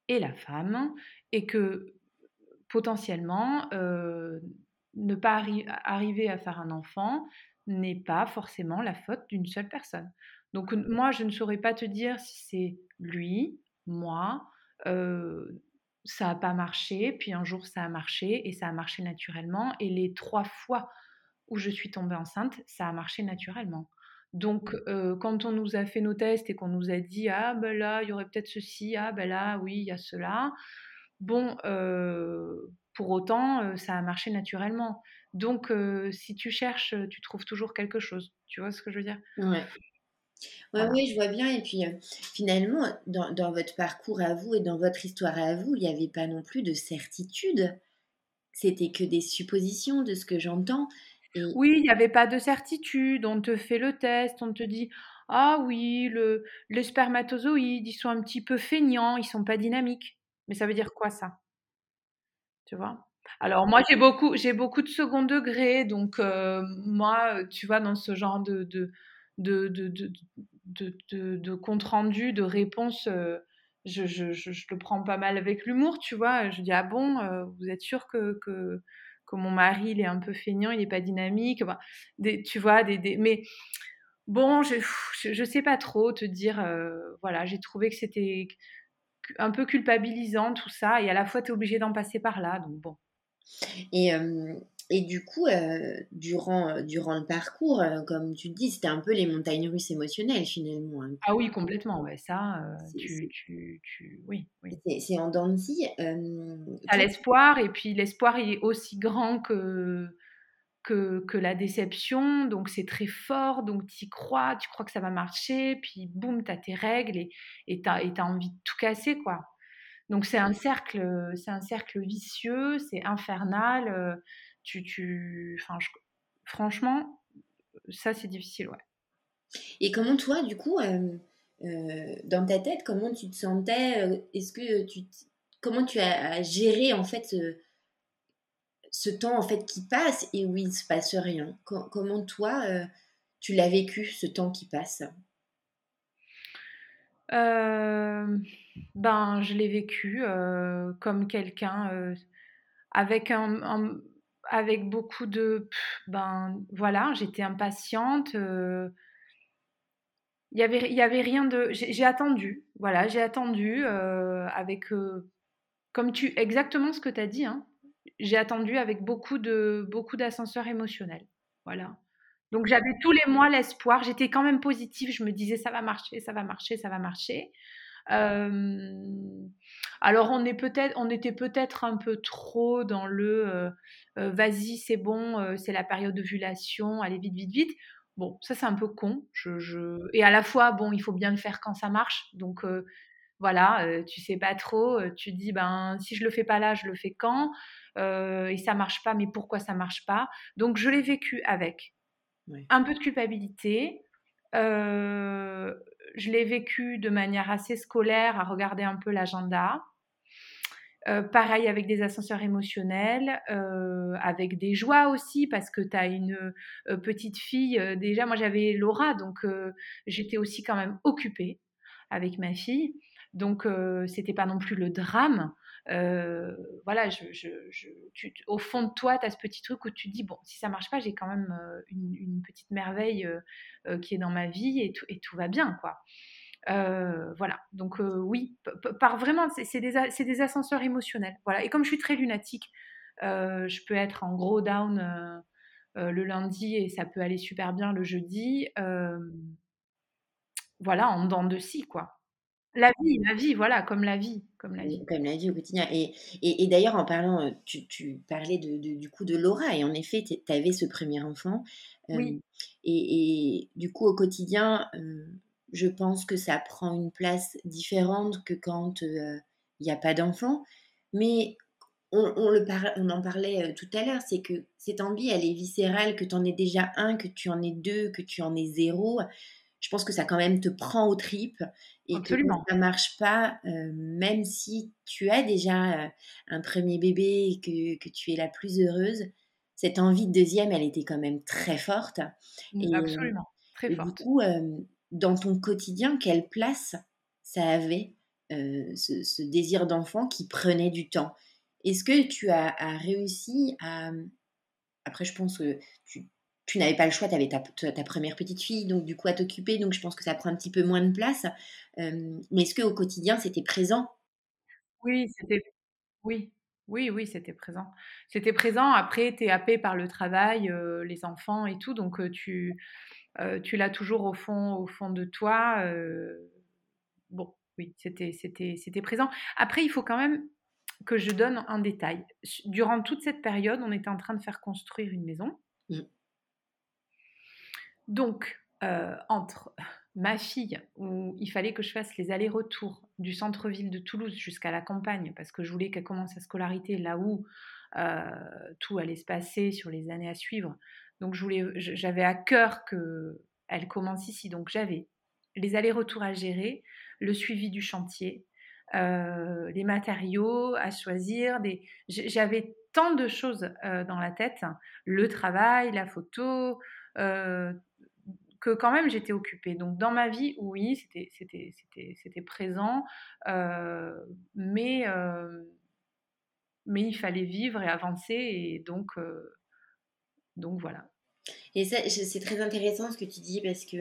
et la femme, et que potentiellement, euh, ne pas arriver à faire un enfant n'est pas forcément la faute d'une seule personne. Donc moi, je ne saurais pas te dire si c'est lui, moi, euh, ça n'a pas marché, puis un jour ça a marché, et ça a marché naturellement, et les trois fois où je suis tombée enceinte, ça a marché naturellement. Donc, quand on nous a fait nos tests et qu'on nous a dit ah ben là il y aurait peut-être ceci, ah ben là oui il y a cela. Bon, pour autant ça a marché naturellement. Donc, si tu cherches, tu trouves toujours quelque chose. Tu vois ce que je veux dire? Ouais. Oui, je vois bien. Et puis, finalement, dans, dans, votre parcours à vous et dans votre histoire à vous, il n'y avait pas non plus de certitude. C'était que des suppositions de ce que j'entends. Oui, il n'y avait pas de certitude. On te fait le test, on te dit Ah oui, le, les spermatozoïdes, ils sont un petit peu feignants, ils sont pas dynamiques. Mais ça veut dire quoi ça? Tu vois Alors moi, j'ai beaucoup, j'ai beaucoup de second degré, donc euh, moi, tu vois, dans ce genre de, de, de, de, de compte rendu, de réponse. Euh, je, je, je, le prends pas mal avec l'humour, tu vois. Je dis ah bon, euh, vous êtes sûr que, que, mon mari, il est un peu feignant, il n'est pas dynamique. des, tu vois, des, mais bon, je, je, sais pas trop te dire. Voilà, j'ai trouvé que c'était un peu culpabilisant tout ça, et à la fois tu es obligé d'en passer par là, donc bon. Et et du coup, euh, durant, durant le parcours, euh, comme tu dis, c'était un peu les montagnes russes émotionnelles finalement. Hein. Ah oui, complètement. Ouais, ça, tu, tu, tu, oui. oui. C'est en dents à l'espoir, et puis l'espoir est aussi grand que, que, la déception. Donc c'est très fort, donc tu y crois, tu crois que ça va marcher, puis boum, tu as tes règles et tu as, as, envie de tout casser, quoi. Donc c'est un cercle, c'est un cercle vicieux, c'est infernal tu, tu, franchement, ça c'est difficile, ouais. Et comment toi, du coup, euh, euh, dans ta tête, comment tu te sentais euh, Est-ce que tu, comment tu as géré en fait ce, temps en fait qui passe et où il se passe rien. Comment toi, tu l'as vécu ce temps qui passe? Ben, je l'ai vécu comme quelqu'un avec un avec beaucoup de ben voilà j'étais impatiente il y avait y avait rien de j'ai attendu voilà j'ai attendu avec comme tu exactement ce que tu as dit hein, j'ai attendu avec beaucoup de beaucoup d'ascenseurs émotionnels voilà donc j'avais tous les mois l'espoir j'étais quand même positive je me disais ça va marcher ça va marcher ça va marcher alors on est peut-être, on était peut-être un peu trop dans le vas-y c'est bon, c'est la période d'ovulation, allez vite vite vite. Bon, ça c'est un peu con. Et à la fois, bon, il faut bien le faire quand ça marche. Donc voilà, tu sais pas trop. tu dis ben si je le fais pas là, je le fais quand Et ça marche pas, mais pourquoi ça marche pas? Donc je l'ai vécu avec un peu de culpabilité. Euh, je l'ai vécu de manière assez scolaire, à regarder un peu l'agenda. Euh, pareil avec des ascenseurs émotionnels, euh, avec des joies aussi, parce que tu as une euh, petite fille. déjà, moi j'avais Laura, donc j'étais aussi quand même occupée avec ma fille. Donc c'était pas non plus le drame. voilà, je, au fond de toi, tu as ce petit truc où tu te dis, bon, si ça marche pas, j'ai quand même une, petite merveille qui est dans ma vie et tout, et tout va bien, quoi. voilà, donc oui, par vraiment, c'est des, des, ascenseurs émotionnels. Voilà. Et comme je suis très lunatique, je peux être en gros down le lundi et ça peut aller super bien le jeudi. voilà, en dents de scie, quoi. La vie, la vie, voilà, comme la vie, comme la vie. Comme la vie au quotidien. Et, et, d'ailleurs, en parlant, tu, tu parlais de, du coup de Laura, et en effet, tu avais ce premier enfant. oui. Et, et, du coup, au quotidien, je pense que ça prend une place différente que quand il n'y a pas d'enfant. Mais on, le on en parlait tout à l'heure, c'est que cette envie, elle est viscérale, que tu en aies déjà un, que tu en aies deux, que tu en aies zéro je pense que ça quand même te prend aux tripes et Absolument. que ça marche pas, euh, même si tu as déjà euh, un premier bébé et que, que, tu es la plus heureuse, cette envie de deuxième, elle était quand même très forte. Et, Absolument, très et forte. Du coup, euh, dans ton quotidien, quelle place ça avait ce, ce, désir d'enfant qui prenait du temps? Est-ce que tu as, as, réussi à... Après, je pense que tu, tu n'avais pas le choix, tu avais ta, ta, première petite fille, donc du coup à t'occuper, donc je pense que ça prend un petit peu moins de place. Euh, mais est-ce qu'au quotidien, c'était présent? Oui, c'était... Oui, oui, oui, c'était présent. C'était présent. Après, tu es happé par le travail, euh, les enfants et tout, donc euh, tu, tu l'as toujours au fond, au fond de toi. bon, oui, c'était, c'était, c'était présent. Après, il faut quand même que je donne un détail. Durant toute cette période, on était en train de faire construire une maison. Mmh. Donc, euh, entre ma fille, où il fallait que je fasse les allers-retours du centre-ville de Toulouse jusqu'à la campagne, parce que je voulais qu'elle commence sa scolarité là où euh, tout allait se passer sur les années à suivre. Donc, j'avais à cœur qu'elle commence ici. Donc, j'avais les allers-retours à gérer, le suivi du chantier, euh, les matériaux à choisir. J'avais tant de choses dans la tête, le travail, la photo, que quand même j'étais occupée. Donc dans ma vie, oui, c'était présent, euh, mais, euh, mais il fallait vivre et avancer, et donc, euh, donc voilà. Et ça, c'est très intéressant ce que tu dis, parce que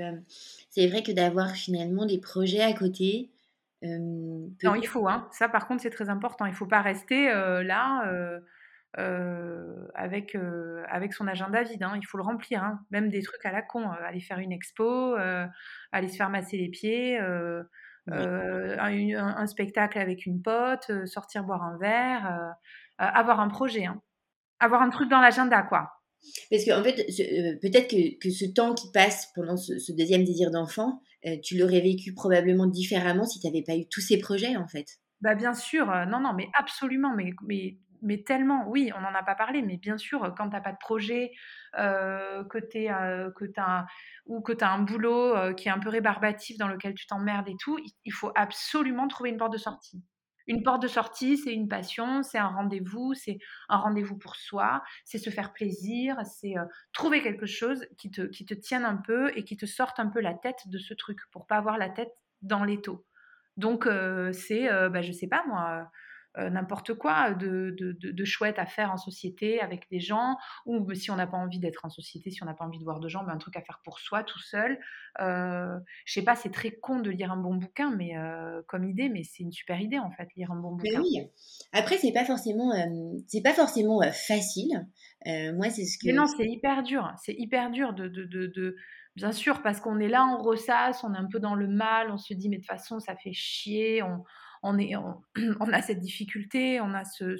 c'est vrai que d'avoir finalement des projets à côté, non, il faut, hein. ça par contre c'est très important. Il ne faut pas rester là euh, avec, euh, avec son agenda vide. Hein. Il faut le remplir, hein. même des trucs à la con. Euh, aller faire une expo, aller se faire masser les pieds, un, spectacle avec une pote, sortir boire un verre, avoir un projet, hein. avoir un truc dans l'agenda, quoi. Parce qu'en en fait, peut-être que, que, ce temps qui passe pendant ce, deuxième désir d'enfant, tu l'aurais vécu probablement différemment si tu n'avais pas eu tous ces projets, en fait. Bah bien sûr, non, non, mais absolument, mais, mais mais tellement, oui, on n'en a pas parlé, mais bien sûr, quand tu n'as pas de projet, euh, que tu euh, as, ou que tu as un boulot euh, qui est un peu rébarbatif dans lequel tu t'emmerdes et tout, il faut absolument trouver une porte de sortie. Une porte de sortie, c'est une passion, c'est un rendez-vous, c'est un rendez-vous pour soi, c'est se faire plaisir, c'est trouver quelque chose qui te, qui tienne un peu et qui te sorte un peu la tête de ce truc pour pas avoir la tête dans l'étau. Donc, c'est, bah, je sais pas moi, euh, n'importe quoi de, de, chouette à faire en société avec des gens, ou si on n'a pas envie d'être en société, si on n'a pas envie de voir de gens, ben, un truc à faire pour soi, tout seul. Euh, je sais pas, c'est très con de lire un bon bouquin, mais euh, comme idée, mais c'est une super idée en fait, lire un bon bouquin. oui. Après, c'est pas forcément, c'est pas forcément facile. moi, c'est ce que. Mais non, c'est hyper dur. C'est hyper dur de, de, de Bien sûr, parce qu'on est là, on ressasse, on est un peu dans le mal, on se dit, mais de toute façon, ça fait chier, on, on, est, on, a cette difficulté, on a ce,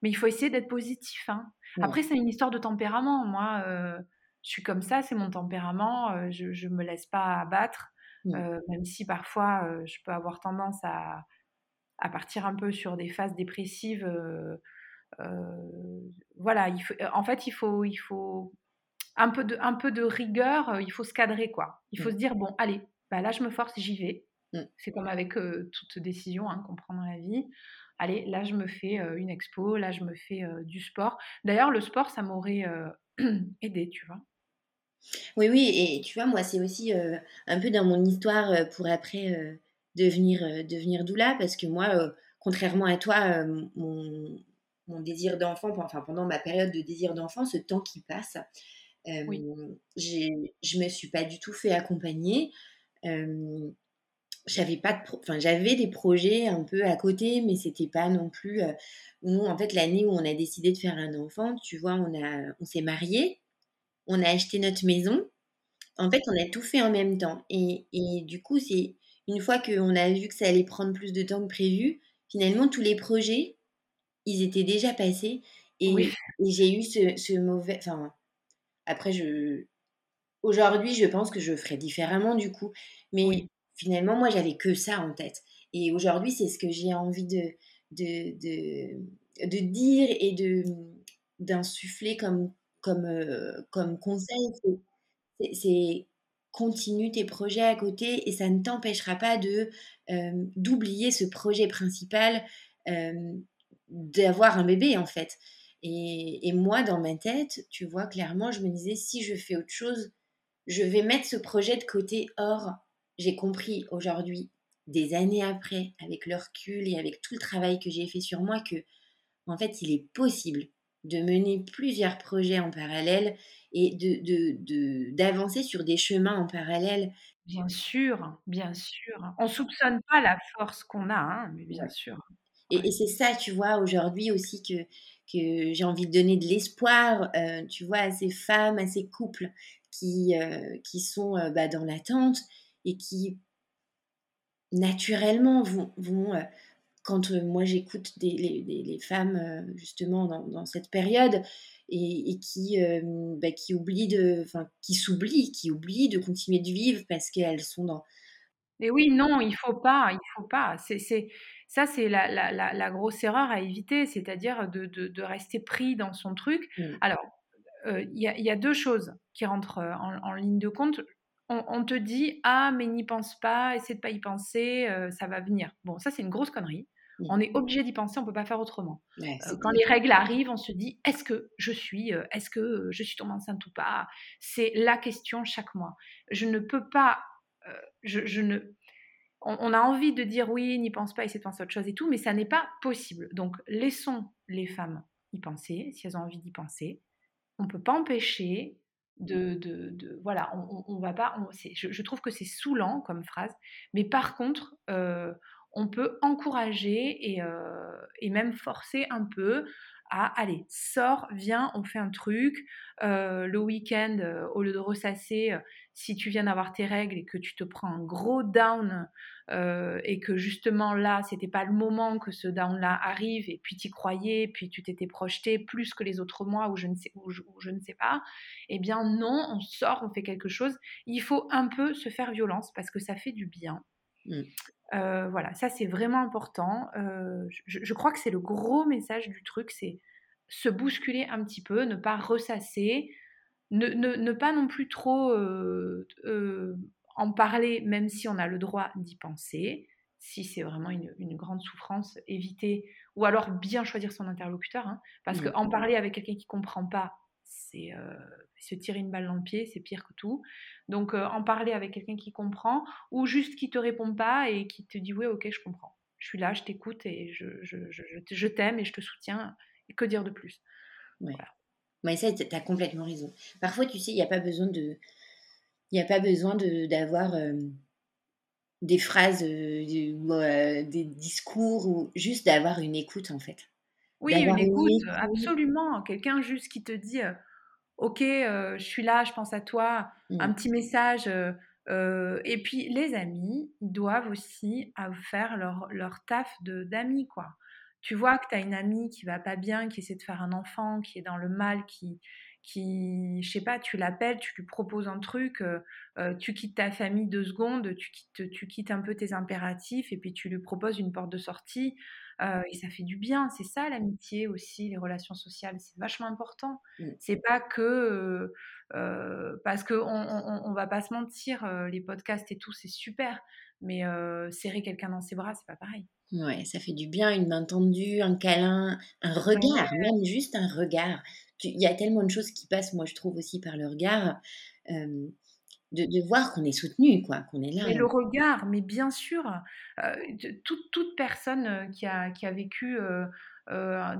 mais il faut essayer d'être positif. Hein. Après, c'est une histoire de tempérament. Moi, euh, je suis comme ça, c'est mon tempérament. Euh, je ne me laisse pas abattre, euh, même si parfois je peux avoir tendance à, à, partir un peu sur des phases dépressives. voilà, il faut, en fait, il faut, il faut un peu de, un peu de rigueur. Il faut se cadrer, quoi. Il faut se dire bon, allez, bah là, je me force, j'y vais. Mmh. C'est comme avec toute décision hein, qu'on prend dans la vie. Allez, là, je me fais une expo, là, je me fais du sport. D'ailleurs, le sport, ça m'aurait aidé, tu vois. Oui, oui, et tu vois, moi, c'est aussi un peu dans mon histoire pour après devenir, devenir doula, parce que moi, contrairement à toi, mon, mon, désir d'enfant, enfin pendant ma période de désir d'enfant, ce temps qui passe, oui. je me suis pas du tout fait accompagner. J'avais pas de enfin j'avais des projets un peu à côté mais c'était pas non plus nous en fait l'année où on a décidé de faire un enfant tu vois on a on s'est marié on a acheté notre maison. En fait on a tout fait en même temps. Et, et du coup c'est une fois qu'on a vu que ça allait prendre plus de temps que prévu finalement tous les projets ils étaient déjà passés. Et, j'ai eu ce, ce mauvais enfin après je aujourd'hui je pense que je ferais différemment du coup. Mais finalement, moi, j'avais que ça en tête. Et aujourd'hui, c'est ce que j'ai envie de, de, de, dire et de d'insuffler comme, comme, euh, comme conseil. C'est continue tes projets à côté et ça ne t'empêchera pas de euh, d'oublier ce projet principal euh, d'avoir un bébé en fait. Et, et, moi, dans ma tête, tu vois, clairement, je me disais, si je fais autre chose, je vais mettre ce projet de côté. Or, j'ai compris aujourd'hui, des années après, avec le recul et avec tout le travail que j'ai fait sur moi, que en fait, il est possible de mener plusieurs projets en parallèle et de, d'avancer sur des chemins en parallèle. Bien sûr, bien sûr. On soupçonne pas la force qu'on a, hein, mais bien sûr. Et, c'est ça, tu vois, aujourd'hui aussi que, que j'ai envie de donner de l'espoir, euh, tu vois, à ces femmes, à ces couples qui, euh, qui sont euh, bah, dans l'attente et qui naturellement vont, vont euh, quand euh, moi j'écoute les, les, femmes euh, justement dans, dans, cette période et, et qui, bah, qui oublient de, enfin qui s'oublient, qui oublient de continuer de vivre parce qu'elles sont dans. Mais oui, non, il faut pas, il faut pas. C'est, c'est, ça, c'est la, la, la, grosse erreur à éviter, c'est-à-dire de, de, de, rester pris dans son truc. Mmh. Alors, il y, y, a deux choses qui rentrent en, en ligne de compte on, te dit ah mais n'y pense pas, essaie de pas y penser, euh, ça va venir. Bon, ça c'est une grosse connerie. On est obligé d'y penser, on peut pas faire autrement. Euh, quand les règles arrivent, on se dit est-ce que je suis, euh, est-ce que je suis tombée enceinte ou pas? C'est la question chaque mois. Je ne peux pas, je, ne, on, a envie de dire oui, n'y pense pas, essaie de penser à autre chose et tout, mais ça n'est pas possible. Donc laissons les femmes y penser si elles ont envie d'y penser. On peut pas empêcher de, de, voilà, on, va pas. je, trouve que c'est saoulant comme phrase, mais par contre, euh, on peut encourager et, euh, et, même forcer un peu à aller, sors, viens, on fait un truc. Euh, le week-end, au lieu de ressasser, si tu viens d'avoir tes règles et que tu te prends un gros down euh, et que justement là, c'était pas le moment que ce down-là arrive, et puis tu croyais, puis tu t'étais projeté plus que les autres mois où je ne sais, où je, ne sais pas, eh bien non, on sort, on fait quelque chose. Il faut un peu se faire violence parce que ça fait du bien. Mmh. Euh, voilà, ça c'est vraiment important. Euh, je, crois que c'est le gros message du truc, c'est se bousculer un petit peu, ne pas ressasser, ne, ne, ne pas non plus trop en parler, même si on a le droit d'y penser, si c'est vraiment une, grande souffrance, éviter, ou alors bien choisir son interlocuteur, hein, parce que qu'en parler avec quelqu'un qui comprend pas, c'est euh, se tirer une balle dans le pied, c'est pire que tout. Donc euh, en parler avec quelqu'un qui comprend, ou juste qui te répond pas et qui te dit oui, ok, je comprends, je suis là, je t'écoute et je, je, je, je t'aime et je te soutiens, et que dire de plus? Voilà. Mais ça, tu as complètement raison. Parfois, tu sais, il n'y a pas besoin de, il n'y a pas besoin d'avoir euh, des phrases, euh, euh, des discours, ou juste d'avoir une écoute en fait. Oui, une écoute, absolument. Quelqu'un juste qui te dit Ok, je suis là, je pense à toi, un mmh. petit message. et puis les amis, ils doivent aussi faire leur, leur taf d'amis, quoi. Tu vois que tu as une amie qui va pas bien, qui essaie de faire un enfant, qui est dans le mal, qui, qui, je sais pas, tu l'appelles, tu lui proposes un truc, euh, euh, tu quittes ta famille deux secondes, tu quittes, tu quittes un peu tes impératifs et puis tu lui proposes une porte de sortie euh, et ça fait du bien. C'est ça l'amitié aussi, les relations sociales, c'est vachement important. Mmh. C'est pas que parce que on, on, va pas se mentir, les podcasts et tout, c'est super, mais serrer quelqu'un dans ses bras, c'est pas pareil. Ouais, ça fait du bien, une main tendue, un câlin, un regard, même juste un regard il y a tellement de choses qui passent, moi je trouve aussi par le regard, de, voir qu'on est soutenu, quoi, qu'on est là. Et le regard, mais bien sûr, toute, toute, personne qui a, qui a vécu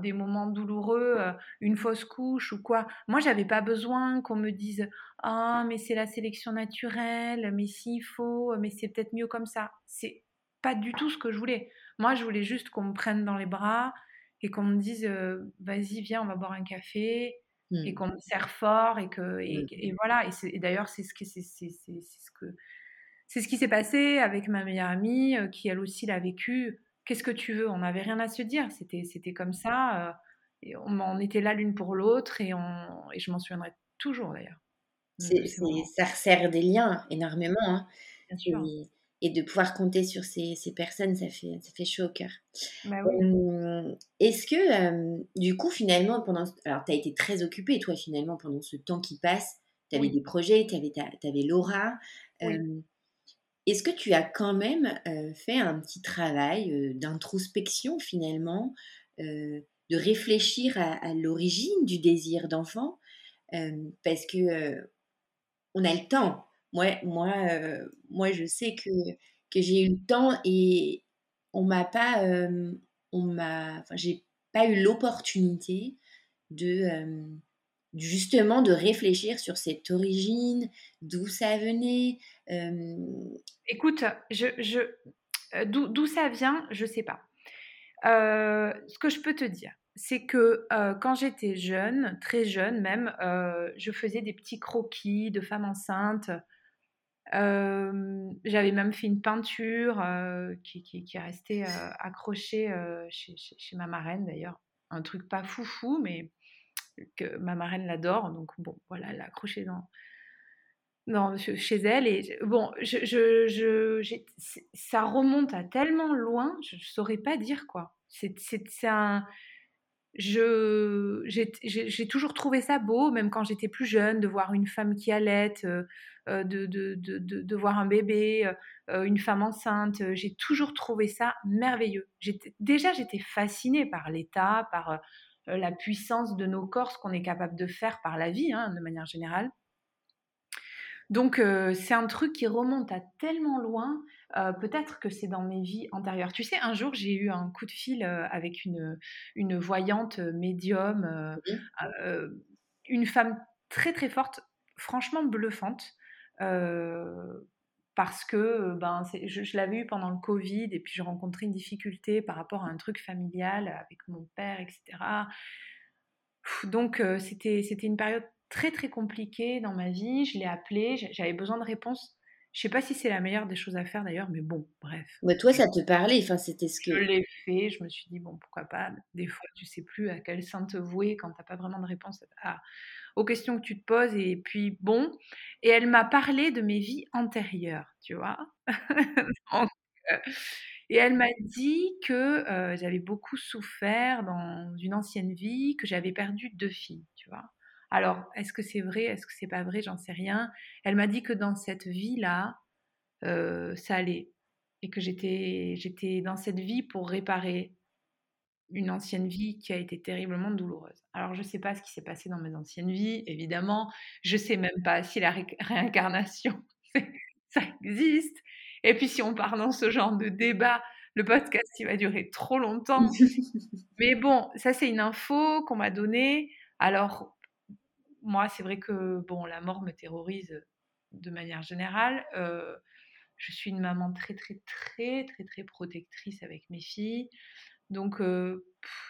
des moments douloureux, une fausse couche ou quoi. Moi, j'avais pas besoin qu'on me dise ah mais c'est la sélection naturelle, mais s'il faut, mais c'est peut-être mieux comme ça. C'est pas du tout ce que je voulais. Moi, je voulais juste qu'on me prenne dans les bras et qu'on me dise vas-y viens, on va boire un café et mmh. qu'on me serre fort et que et, mmh. et voilà. Et, d'ailleurs, c'est ce que c'est ce que c'est ce qui s'est passé avec ma meilleure amie qui elle aussi l'a vécu. Qu'est-ce que tu veux? On n'avait rien à se dire. C'était c'était comme ça. et on, était là l'une pour l'autre et on et je m'en souviendrai toujours d'ailleurs. C'est, ça resserre des liens énormément. Hein. Bien sûr et de pouvoir compter sur ces, ces, personnes, ça fait, ça fait chaud au cœur. Bah est-ce que, du coup, finalement, pendant. Alors, tu as été très occupée, toi, finalement, pendant ce temps qui passe. Tu avais des projets, tu avais, avais, Laura. Est-ce que tu as quand même fait un petit travail d'introspection, finalement, de réfléchir à, à l'origine du désir d'enfant? Parce que on a le temps moi, euh, moi je sais que, que j'ai eu le temps et on m'a pas, euh, on m'a, j'ai pas eu l'opportunité de euh, justement de réfléchir sur cette origine, d'où ça venait. Écoute, je, je d'où ça vient, je sais pas. ce que je peux te dire, c'est que quand j'étais jeune, très jeune même, je faisais des petits croquis de femmes enceintes j'avais même fait une peinture qui, est restée accrochée chez, ma marraine d'ailleurs. Un truc pas foufou, mais que ma marraine l'adore. Donc bon, voilà, elle l'a accrochée dans, dans, chez elle. Et bon, ça remonte à tellement loin, je ne saurais pas dire quoi. C'est un je j'ai toujours trouvé ça beau, même quand j'étais plus jeune, de voir une femme qui allait, de, de, de, de, voir un bébé, euh, une femme enceinte. J'ai toujours trouvé ça merveilleux. Déjà, j'étais fascinée par l'état, par la puissance de nos corps, ce qu'on est capable de faire par la vie, hein, de manière générale. Donc, c'est un truc qui remonte à tellement loin euh, peut-être que c'est dans mes vies antérieures. Tu sais, un jour, j'ai eu un coup de fil euh, avec une, une voyante euh, médium, une femme très très forte, franchement bluffante. Parce que ben, je, je l'avais eu pendant le Covid et puis je rencontrais une difficulté par rapport à un truc familial avec mon père, etc. Donc c'était une période très très compliquée dans ma vie. Je l'ai appelée, j'avais besoin de réponses je sais pas si c'est la meilleure des choses à faire d'ailleurs, mais bon, bref. Mais toi, ça te parlait, enfin, c'était ce que. Je l'ai fait, je me suis dit, bon, pourquoi pas? Des fois, tu sais plus à quel sein te vouer quand tu n'as pas vraiment de réponse aux questions que tu te poses. Et puis, bon. Et elle m'a parlé de mes vies antérieures, tu vois. Euh, et elle m'a dit que euh, j'avais beaucoup souffert dans une ancienne vie, que j'avais perdu deux filles, tu vois. Alors, est-ce que c'est vrai, est-ce que c'est pas vrai, j'en sais rien. Elle m'a dit que dans cette vie-là, euh, ça allait et que j'étais, j'étais dans cette vie pour réparer une ancienne vie qui a été terriblement douloureuse. Alors, je ne sais pas ce qui s'est passé dans mes anciennes vies, évidemment. Je ne sais même pas si la réincarnation, ça existe. Et puis, si on part dans ce genre de débat, le podcast, il va durer trop longtemps. Mais bon, ça, c'est une info qu'on m'a donnée. Alors, moi, c'est vrai que bon, la mort me terrorise de manière générale. je suis une maman très, très, très, très, très protectrice avec mes filles. Donc,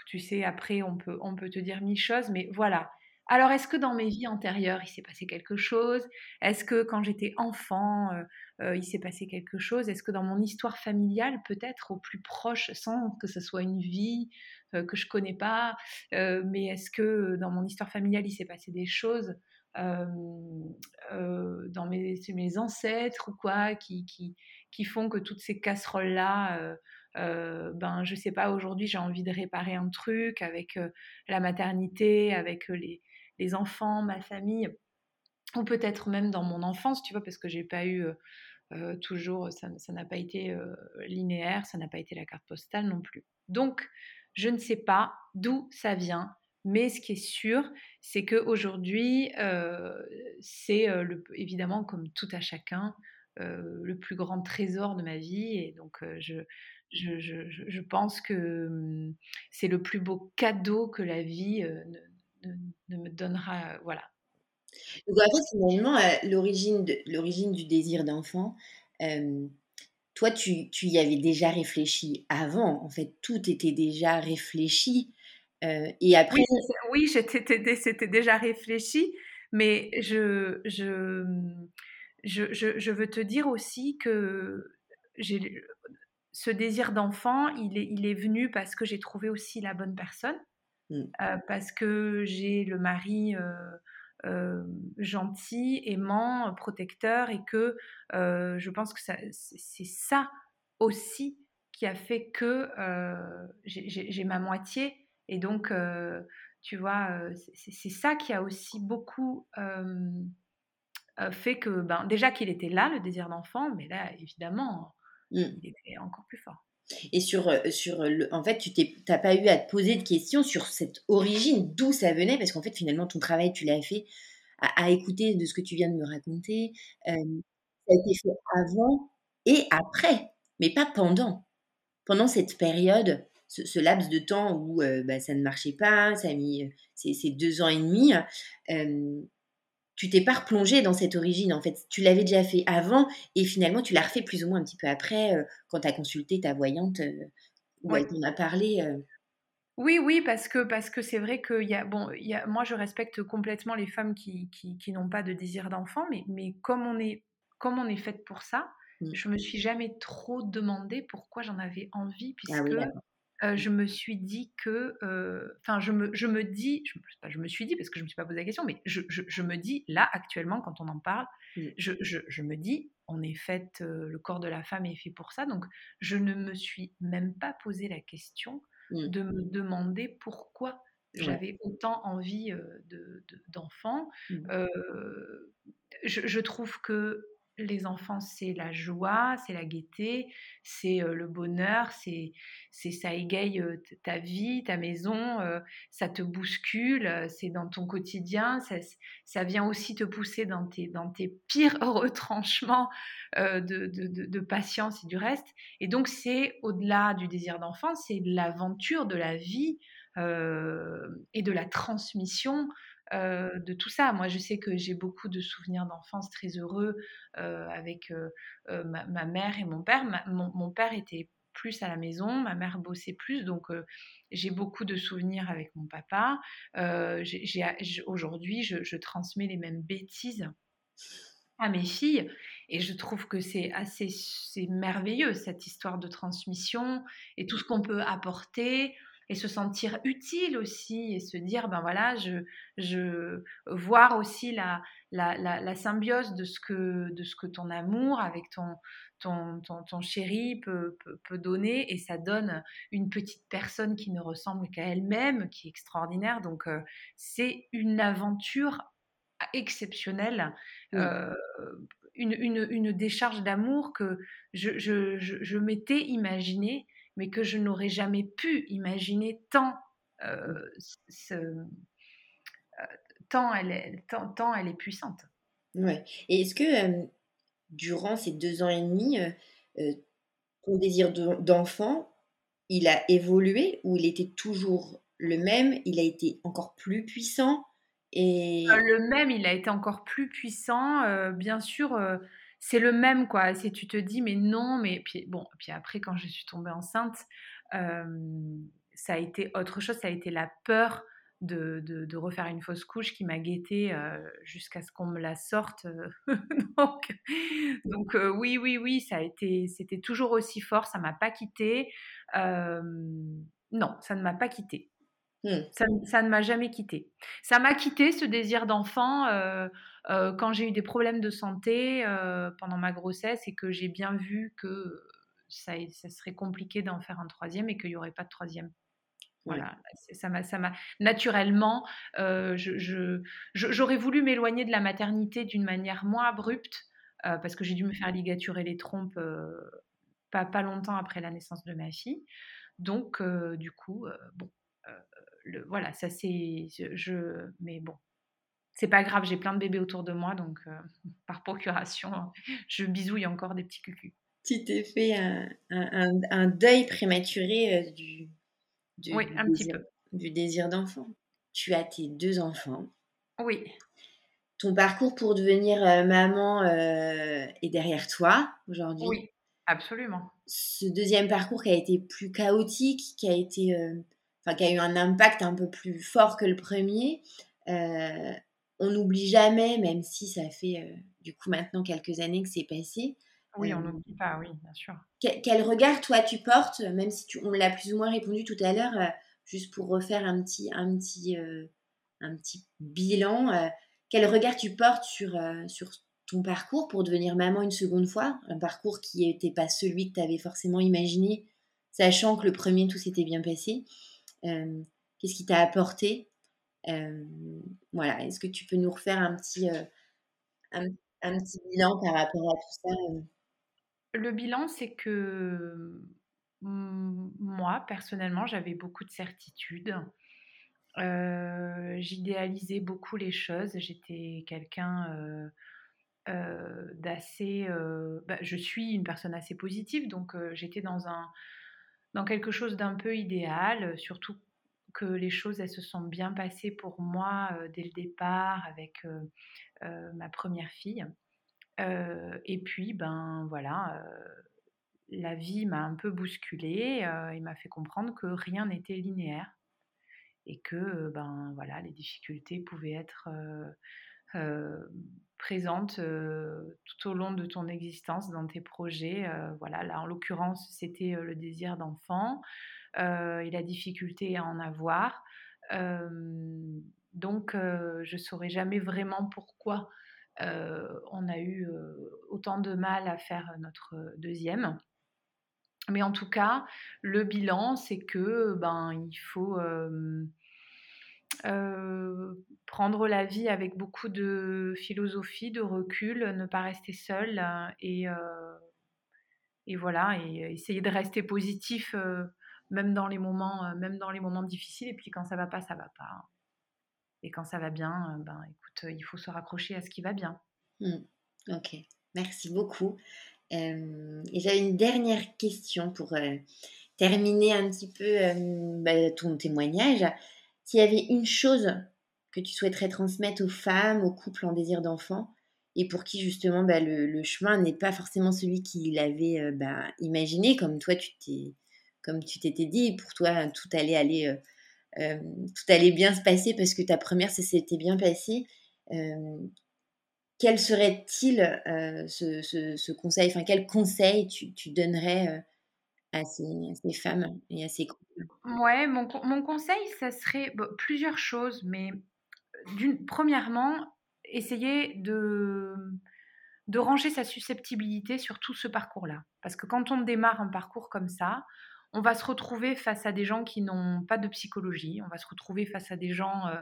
tu sais, après, on peut, on peut te dire mille choses, mais voilà. Alors, est-ce que dans mes vies antérieures, il s'est passé quelque chose? Est-ce que quand j'étais enfant, il s'est passé quelque chose? Est-ce que dans mon histoire familiale, peut-être au plus proche, sans que ce soit une vie que je connais pas, mais est-ce que dans mon histoire familiale, il s'est passé des choses dans mes, mes, ancêtres ou quoi qui, qui, qui, font que toutes ces casseroles-là euh, ben je sais pas aujourd'hui j'ai envie de réparer un truc avec la maternité avec les, les enfants, ma famille, ou peut-être même dans mon enfance, tu vois, parce que j'ai pas eu toujours, ça n'a pas été linéaire, ça n'a pas été la carte postale non plus. Donc, je ne sais pas d'où ça vient, mais ce qui est sûr, c'est qu'aujourd'hui, euh, c'est évidemment comme tout à chacun, le plus grand trésor de ma vie. Et donc, je, je, je, je, pense que hum, c'est le plus beau cadeau que la vie ne, ne, me donnera. Voilà. Donc en fait, finalement, l'origine, l'origine du désir d'enfant, toi, tu, tu, y avais déjà réfléchi avant. En fait, tout était déjà réfléchi. et après. Oui, c'était déjà réfléchi, mais je, je, je, je, veux te dire aussi que ce désir d'enfant, il est, il est venu parce que j'ai trouvé aussi la bonne personne, mmh. euh, parce que j'ai le mari euh, euh, gentil, aimant, protecteur, et que je pense que c'est ça aussi qui a fait que j'ai ma moitié. Et donc, tu vois, c'est ça qui a aussi beaucoup fait que, ben, déjà qu'il était là, le désir d'enfant, mais là, évidemment. Il était encore plus fort. Et sur, sur le, en fait, tu n'as pas eu à te poser de questions sur cette origine, d'où ça venait, parce qu'en fait, finalement, ton travail, tu l'as fait à, écouter de ce que tu viens de me raconter. ça a été fait avant et après, mais pas pendant. Pendant cette période, ce, laps de temps où bah, ça ne marchait pas, ça a mis ces, deux ans et demi, tu t'es pas replongé dans cette origine en fait. Tu l'avais déjà fait avant et finalement tu l'as refait plus ou moins un petit peu après euh, quand tu as consulté ta voyante euh, elle t'en a parlé. Euh. Oui, oui, parce que parce que c'est vrai que y a, bon, y a, moi je respecte complètement les femmes qui, qui, n'ont pas de désir d'enfant, mais, mais comme on est comme on est faite pour ça, mmh. je me suis jamais trop demandé pourquoi j'en avais envie, ah puisque je me suis dit que, enfin, je, me, je me dis, je, je, me suis dit parce que je ne me suis pas posé la question, mais je, je, me dis là actuellement quand on en parle, je, me dis, on est fait, le corps de la femme est fait pour ça, donc je ne me suis même pas posé la question mmh. de me demander pourquoi j'avais autant envie d'enfants. De, mmh. je, trouve que les enfants, c'est la joie, c'est la gaieté, c'est le bonheur, c'est ça égaye ta vie, ta maison, ça te bouscule, c'est dans ton quotidien, ça, ça, vient aussi te pousser dans tes, dans tes pires retranchements de, de, patience et du reste. Et donc, c'est au-delà du désir d'enfant, c'est l'aventure de la vie et de la transmission de tout ça. Moi, je sais que j'ai beaucoup de souvenirs d'enfance très heureux avec ma, mère et mon père. mon, père était plus à la maison, ma mère bossait plus, donc j'ai beaucoup de souvenirs avec mon papa. Aujourd'hui, je, transmets les mêmes bêtises à mes filles et je trouve que c'est assez c'est merveilleux cette histoire de transmission et tout ce qu'on peut apporter et se sentir utile aussi et se dire ben voilà je, je voir aussi la, la, la, symbiose de ce que de ce que ton amour avec ton ton, ton, chéri peut, peut, donner et ça donne une petite personne qui ne ressemble qu'à elle-même qui est extraordinaire. Donc euh, c'est une aventure exceptionnelle euh, une, une, une, décharge d'amour que je, je, je, je m'étais imaginée mais que je n'aurais jamais pu imaginer tant, euh, euh, tant, elle, est, tant, elle est puissante. Ouais. Et est-ce que durant ces deux ans et demi, ton désir d'enfant, il a évolué ou il était toujours le même Il a été encore plus puissant et... Le même, il a été encore plus puissant. bien sûr, c'est le même, quoi. Si tu te dis, mais non, mais puis bon, puis après, quand je suis tombée enceinte, ça a été autre chose, ça a été la peur de, de, refaire une fausse couche qui m'a guettée jusqu'à ce qu'on me la sorte. donc, donc oui, oui, oui, ça a été, c'était toujours aussi fort, ça m'a pas quitté. non, ça ne m'a pas quitté. Mmh. Ça, ça, ne m'a jamais quitté. Ça m'a quitté ce désir d'enfant euh, quand j'ai eu des problèmes de santé euh, pendant ma grossesse et que j'ai bien vu que ça, ça serait compliqué d'en faire un troisième et qu'il n'y aurait pas de troisième. Voilà, ça m'a, ça m'a naturellement, euh, je, j'aurais voulu m'éloigner de la maternité d'une manière moins abrupte parce que j'ai dû me faire ligaturer les trompes pas, pas longtemps après la naissance de ma fille. Donc, du coup, bon, le, voilà, ça c'est, je, mais bon, c'est pas grave, j'ai plein de bébés autour de moi, donc euh, par procuration, je bisouille encore des petits cucus. tu t'es fait un, deuil prématuré du, oui, un désir, petit peu. du désir d'enfant. Tu as tes deux enfants. Oui. Ton parcours pour devenir maman est derrière toi aujourd'hui. Oui, absolument. Ce deuxième parcours qui a été plus chaotique, qui a été, enfin, qui a eu un impact un peu plus fort que le premier. On n'oublie jamais, même si ça fait du coup maintenant quelques années que c'est passé, oui, on n'oublie pas, oui, bien sûr. Quel, regard, toi, tu portes, même si tu, on l'a plus ou moins répondu tout à l'heure, euh, juste pour refaire un petit, un petit, euh, un petit bilan, euh, quel regard tu portes sur, sur ton parcours pour devenir maman une seconde fois? Un parcours qui n'était pas celui que tu avais forcément imaginé, sachant que le premier, tout s'était bien passé. Qu'est-ce qui t'a apporté? Voilà, est-ce que tu peux nous refaire un petit, un, petit bilan par rapport à tout ça le bilan, c'est que moi, personnellement, j'avais beaucoup de certitudes. j'idéalisais beaucoup les choses. J'étais quelqu'un d'assez. Bah, je suis une personne assez positive, donc j'étais dans un dans quelque chose d'un peu idéal, surtout que les choses elles se sont bien passées pour moi dès le départ avec ma première fille. Et puis, ben voilà, la vie m'a un peu bousculée et m'a fait comprendre que rien n'était linéaire. Et que ben voilà, les difficultés pouvaient être présentes tout au long de ton existence dans tes projets. voilà, là en l'occurrence, c'était le désir d'enfant et la difficulté à en avoir. donc, je saurais jamais vraiment pourquoi on a eu autant de mal à faire notre deuxième. Mais en tout cas, le bilan, c'est que ben il faut prendre la vie avec beaucoup de philosophie, de recul, ne pas rester seul et, et voilà, et essayer de rester positif même dans les moments, même dans les moments difficiles. Et puis quand ça va pas, ça va pas. Et quand ça va bien, ben écoute, il faut se raccrocher à ce qui va bien. Mmh. Ok, merci beaucoup. et j'avais une dernière question pour terminer un petit peu bah, ton témoignage. S'il y avait une chose que tu souhaiterais transmettre aux femmes, aux couples en désir d'enfant, et pour qui justement bah, le, chemin n'est pas forcément celui qu'il avait bah, imaginé, comme toi tu t'es, comme tu t'étais dit, pour toi tout allait aller, tout allait bien se passer parce que ta première ça s'était bien passé quel serait-il euh, ce, conseil Enfin, quel conseil tu, donnerais euh, à, ces, femmes et à ces couples? Ouais, mon, conseil, ça serait plusieurs choses, mais premièrement, essayer de, de ranger sa susceptibilité sur tout ce parcours-là. Parce que quand on démarre un parcours comme ça, on va se retrouver face à des gens qui n'ont pas de psychologie, on va se retrouver face à des gens euh,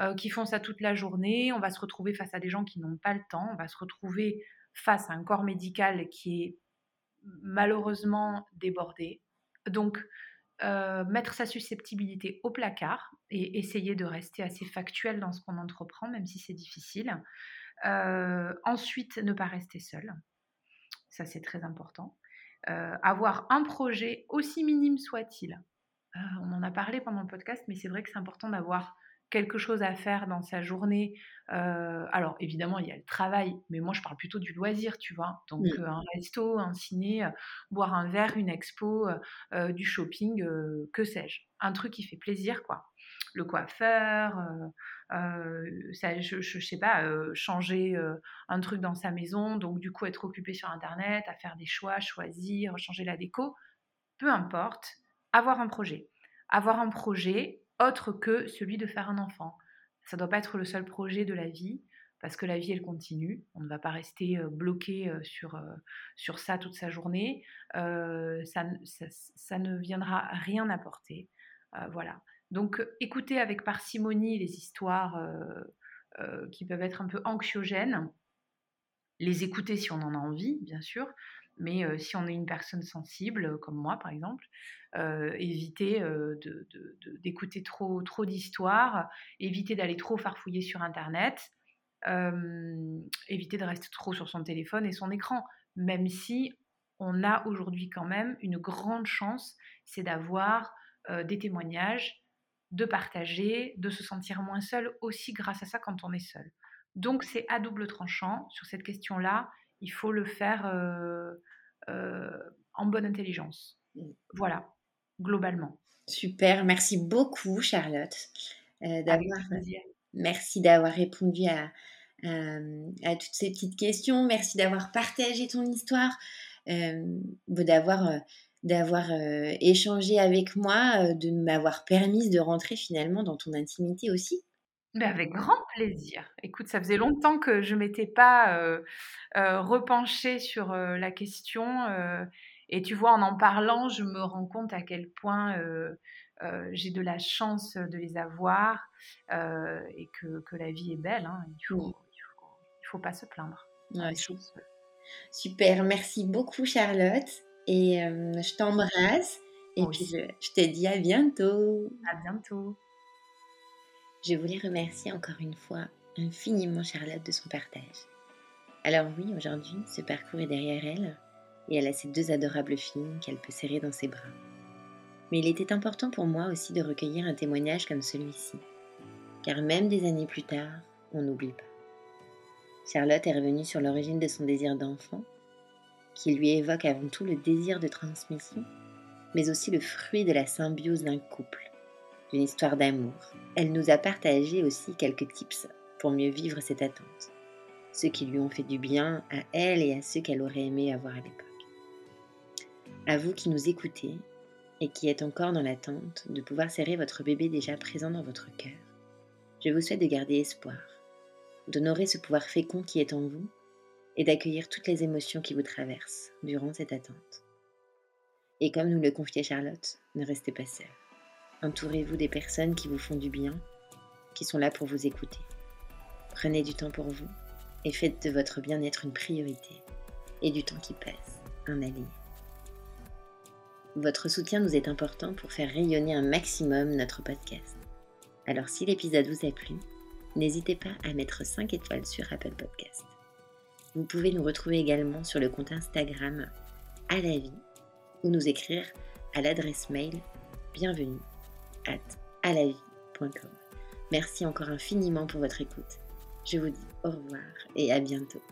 euh, qui font ça toute la journée. On va se retrouver face à des gens qui n'ont pas le temps. On va se retrouver face à un corps médical qui est malheureusement débordé. Donc, euh, mettre sa susceptibilité au placard et essayer de rester assez factuel dans ce qu'on entreprend, même si c'est difficile. Ensuite, ne pas rester seul. Ça, c'est très important. Avoir un projet, aussi minime soit-il. on en a parlé pendant le podcast, mais c'est vrai que c'est important d'avoir quelque chose à faire dans sa journée. Euh, alors évidemment, il y a le travail, mais moi je parle plutôt du loisir, tu vois. Donc mmh. euh, un resto, un ciné, euh, boire un verre, une expo, du shopping, que sais-je. Un truc qui fait plaisir, quoi. Le coiffeur, ça, je, sais pas, changer un truc dans sa maison, donc du coup être occupé sur Internet, à faire des choix, choisir, changer la déco, peu importe, avoir un projet. Avoir un projet, autre que celui de faire un enfant. Ça ne doit pas être le seul projet de la vie, parce que la vie, elle continue. On ne va pas rester bloqué sur, sur ça toute sa journée. ça, ça, ne viendra rien apporter. voilà. Donc, écoutez avec parcimonie les histoires qui peuvent être un peu anxiogènes. Les écouter si on en a envie, bien sûr, mais si on est une personne sensible, comme moi par exemple, éviter d'écouter trop, trop d'histoires, éviter d'aller trop farfouiller sur Internet, éviter de rester trop sur son téléphone et son écran, même si on a aujourd'hui quand même une grande chance, c'est d'avoir euh, des témoignages, de partager, de se sentir moins seul aussi grâce à ça quand on est seul. Donc c'est à double tranchant sur cette question-là, il faut le faire euh, euh, en bonne intelligence. Voilà, globalement. Super, merci beaucoup Charlotte. d'avoir, merci d'avoir répondu à, à, toutes ces petites questions. Merci d'avoir partagé ton histoire, d'avoir d'avoir échangé avec moi, de m'avoir permis de rentrer finalement dans ton intimité aussi. Mais avec grand plaisir. Écoute, ça faisait longtemps que je m'étais pas repenchée sur la question. et tu vois, en en parlant, je me rends compte à quel point j'ai de la chance de les avoir et que, que, la vie est belle. Hein. Il faut, il faut pas se plaindre. Super, merci beaucoup Charlotte. Et je t'embrasse. Et puis je, je, te dis à bientôt. À bientôt. Je voulais remercier encore une fois infiniment Charlotte de son partage. Alors oui, aujourd'hui, ce parcours est derrière elle et elle a ces deux adorables filles qu'elle peut serrer dans ses bras. Mais il était important pour moi aussi de recueillir un témoignage comme celui-ci, car même des années plus tard, on n'oublie pas. Charlotte est revenue sur l'origine de son désir d'enfant, qui lui évoque avant tout le désir de transmission, mais aussi le fruit de la symbiose d'un couple, d'une histoire d'amour. Elle nous a partagé aussi quelques tips pour mieux vivre cette attente, ceux qui lui ont fait du bien à elle et à ceux qu'elle aurait aimé avoir à l'époque. À vous qui nous écoutez et qui êtes encore dans l'attente de pouvoir serrer votre bébé déjà présent dans votre cœur, je vous souhaite de garder espoir d'honorer ce pouvoir fécond qui est en vous et d'accueillir toutes les émotions qui vous traversent durant cette attente. Et comme nous le confiait Charlotte, ne restez pas seul. Entourez-vous des personnes qui vous font du bien, qui sont là pour vous écouter. Prenez du temps pour vous et faites de votre bien-être une priorité et du temps qui passe un allié. Votre soutien nous est important pour faire rayonner un maximum notre podcast. Alors si l'épisode vous a plu, n'hésitez pas à mettre 5 étoiles sur Apple Podcast. Vous pouvez nous retrouver également sur le compte Instagram à la vie ou nous écrire à l'adresse mail bienvenue at alavie.com. Merci encore infiniment pour votre écoute. Je vous dis au revoir et à bientôt.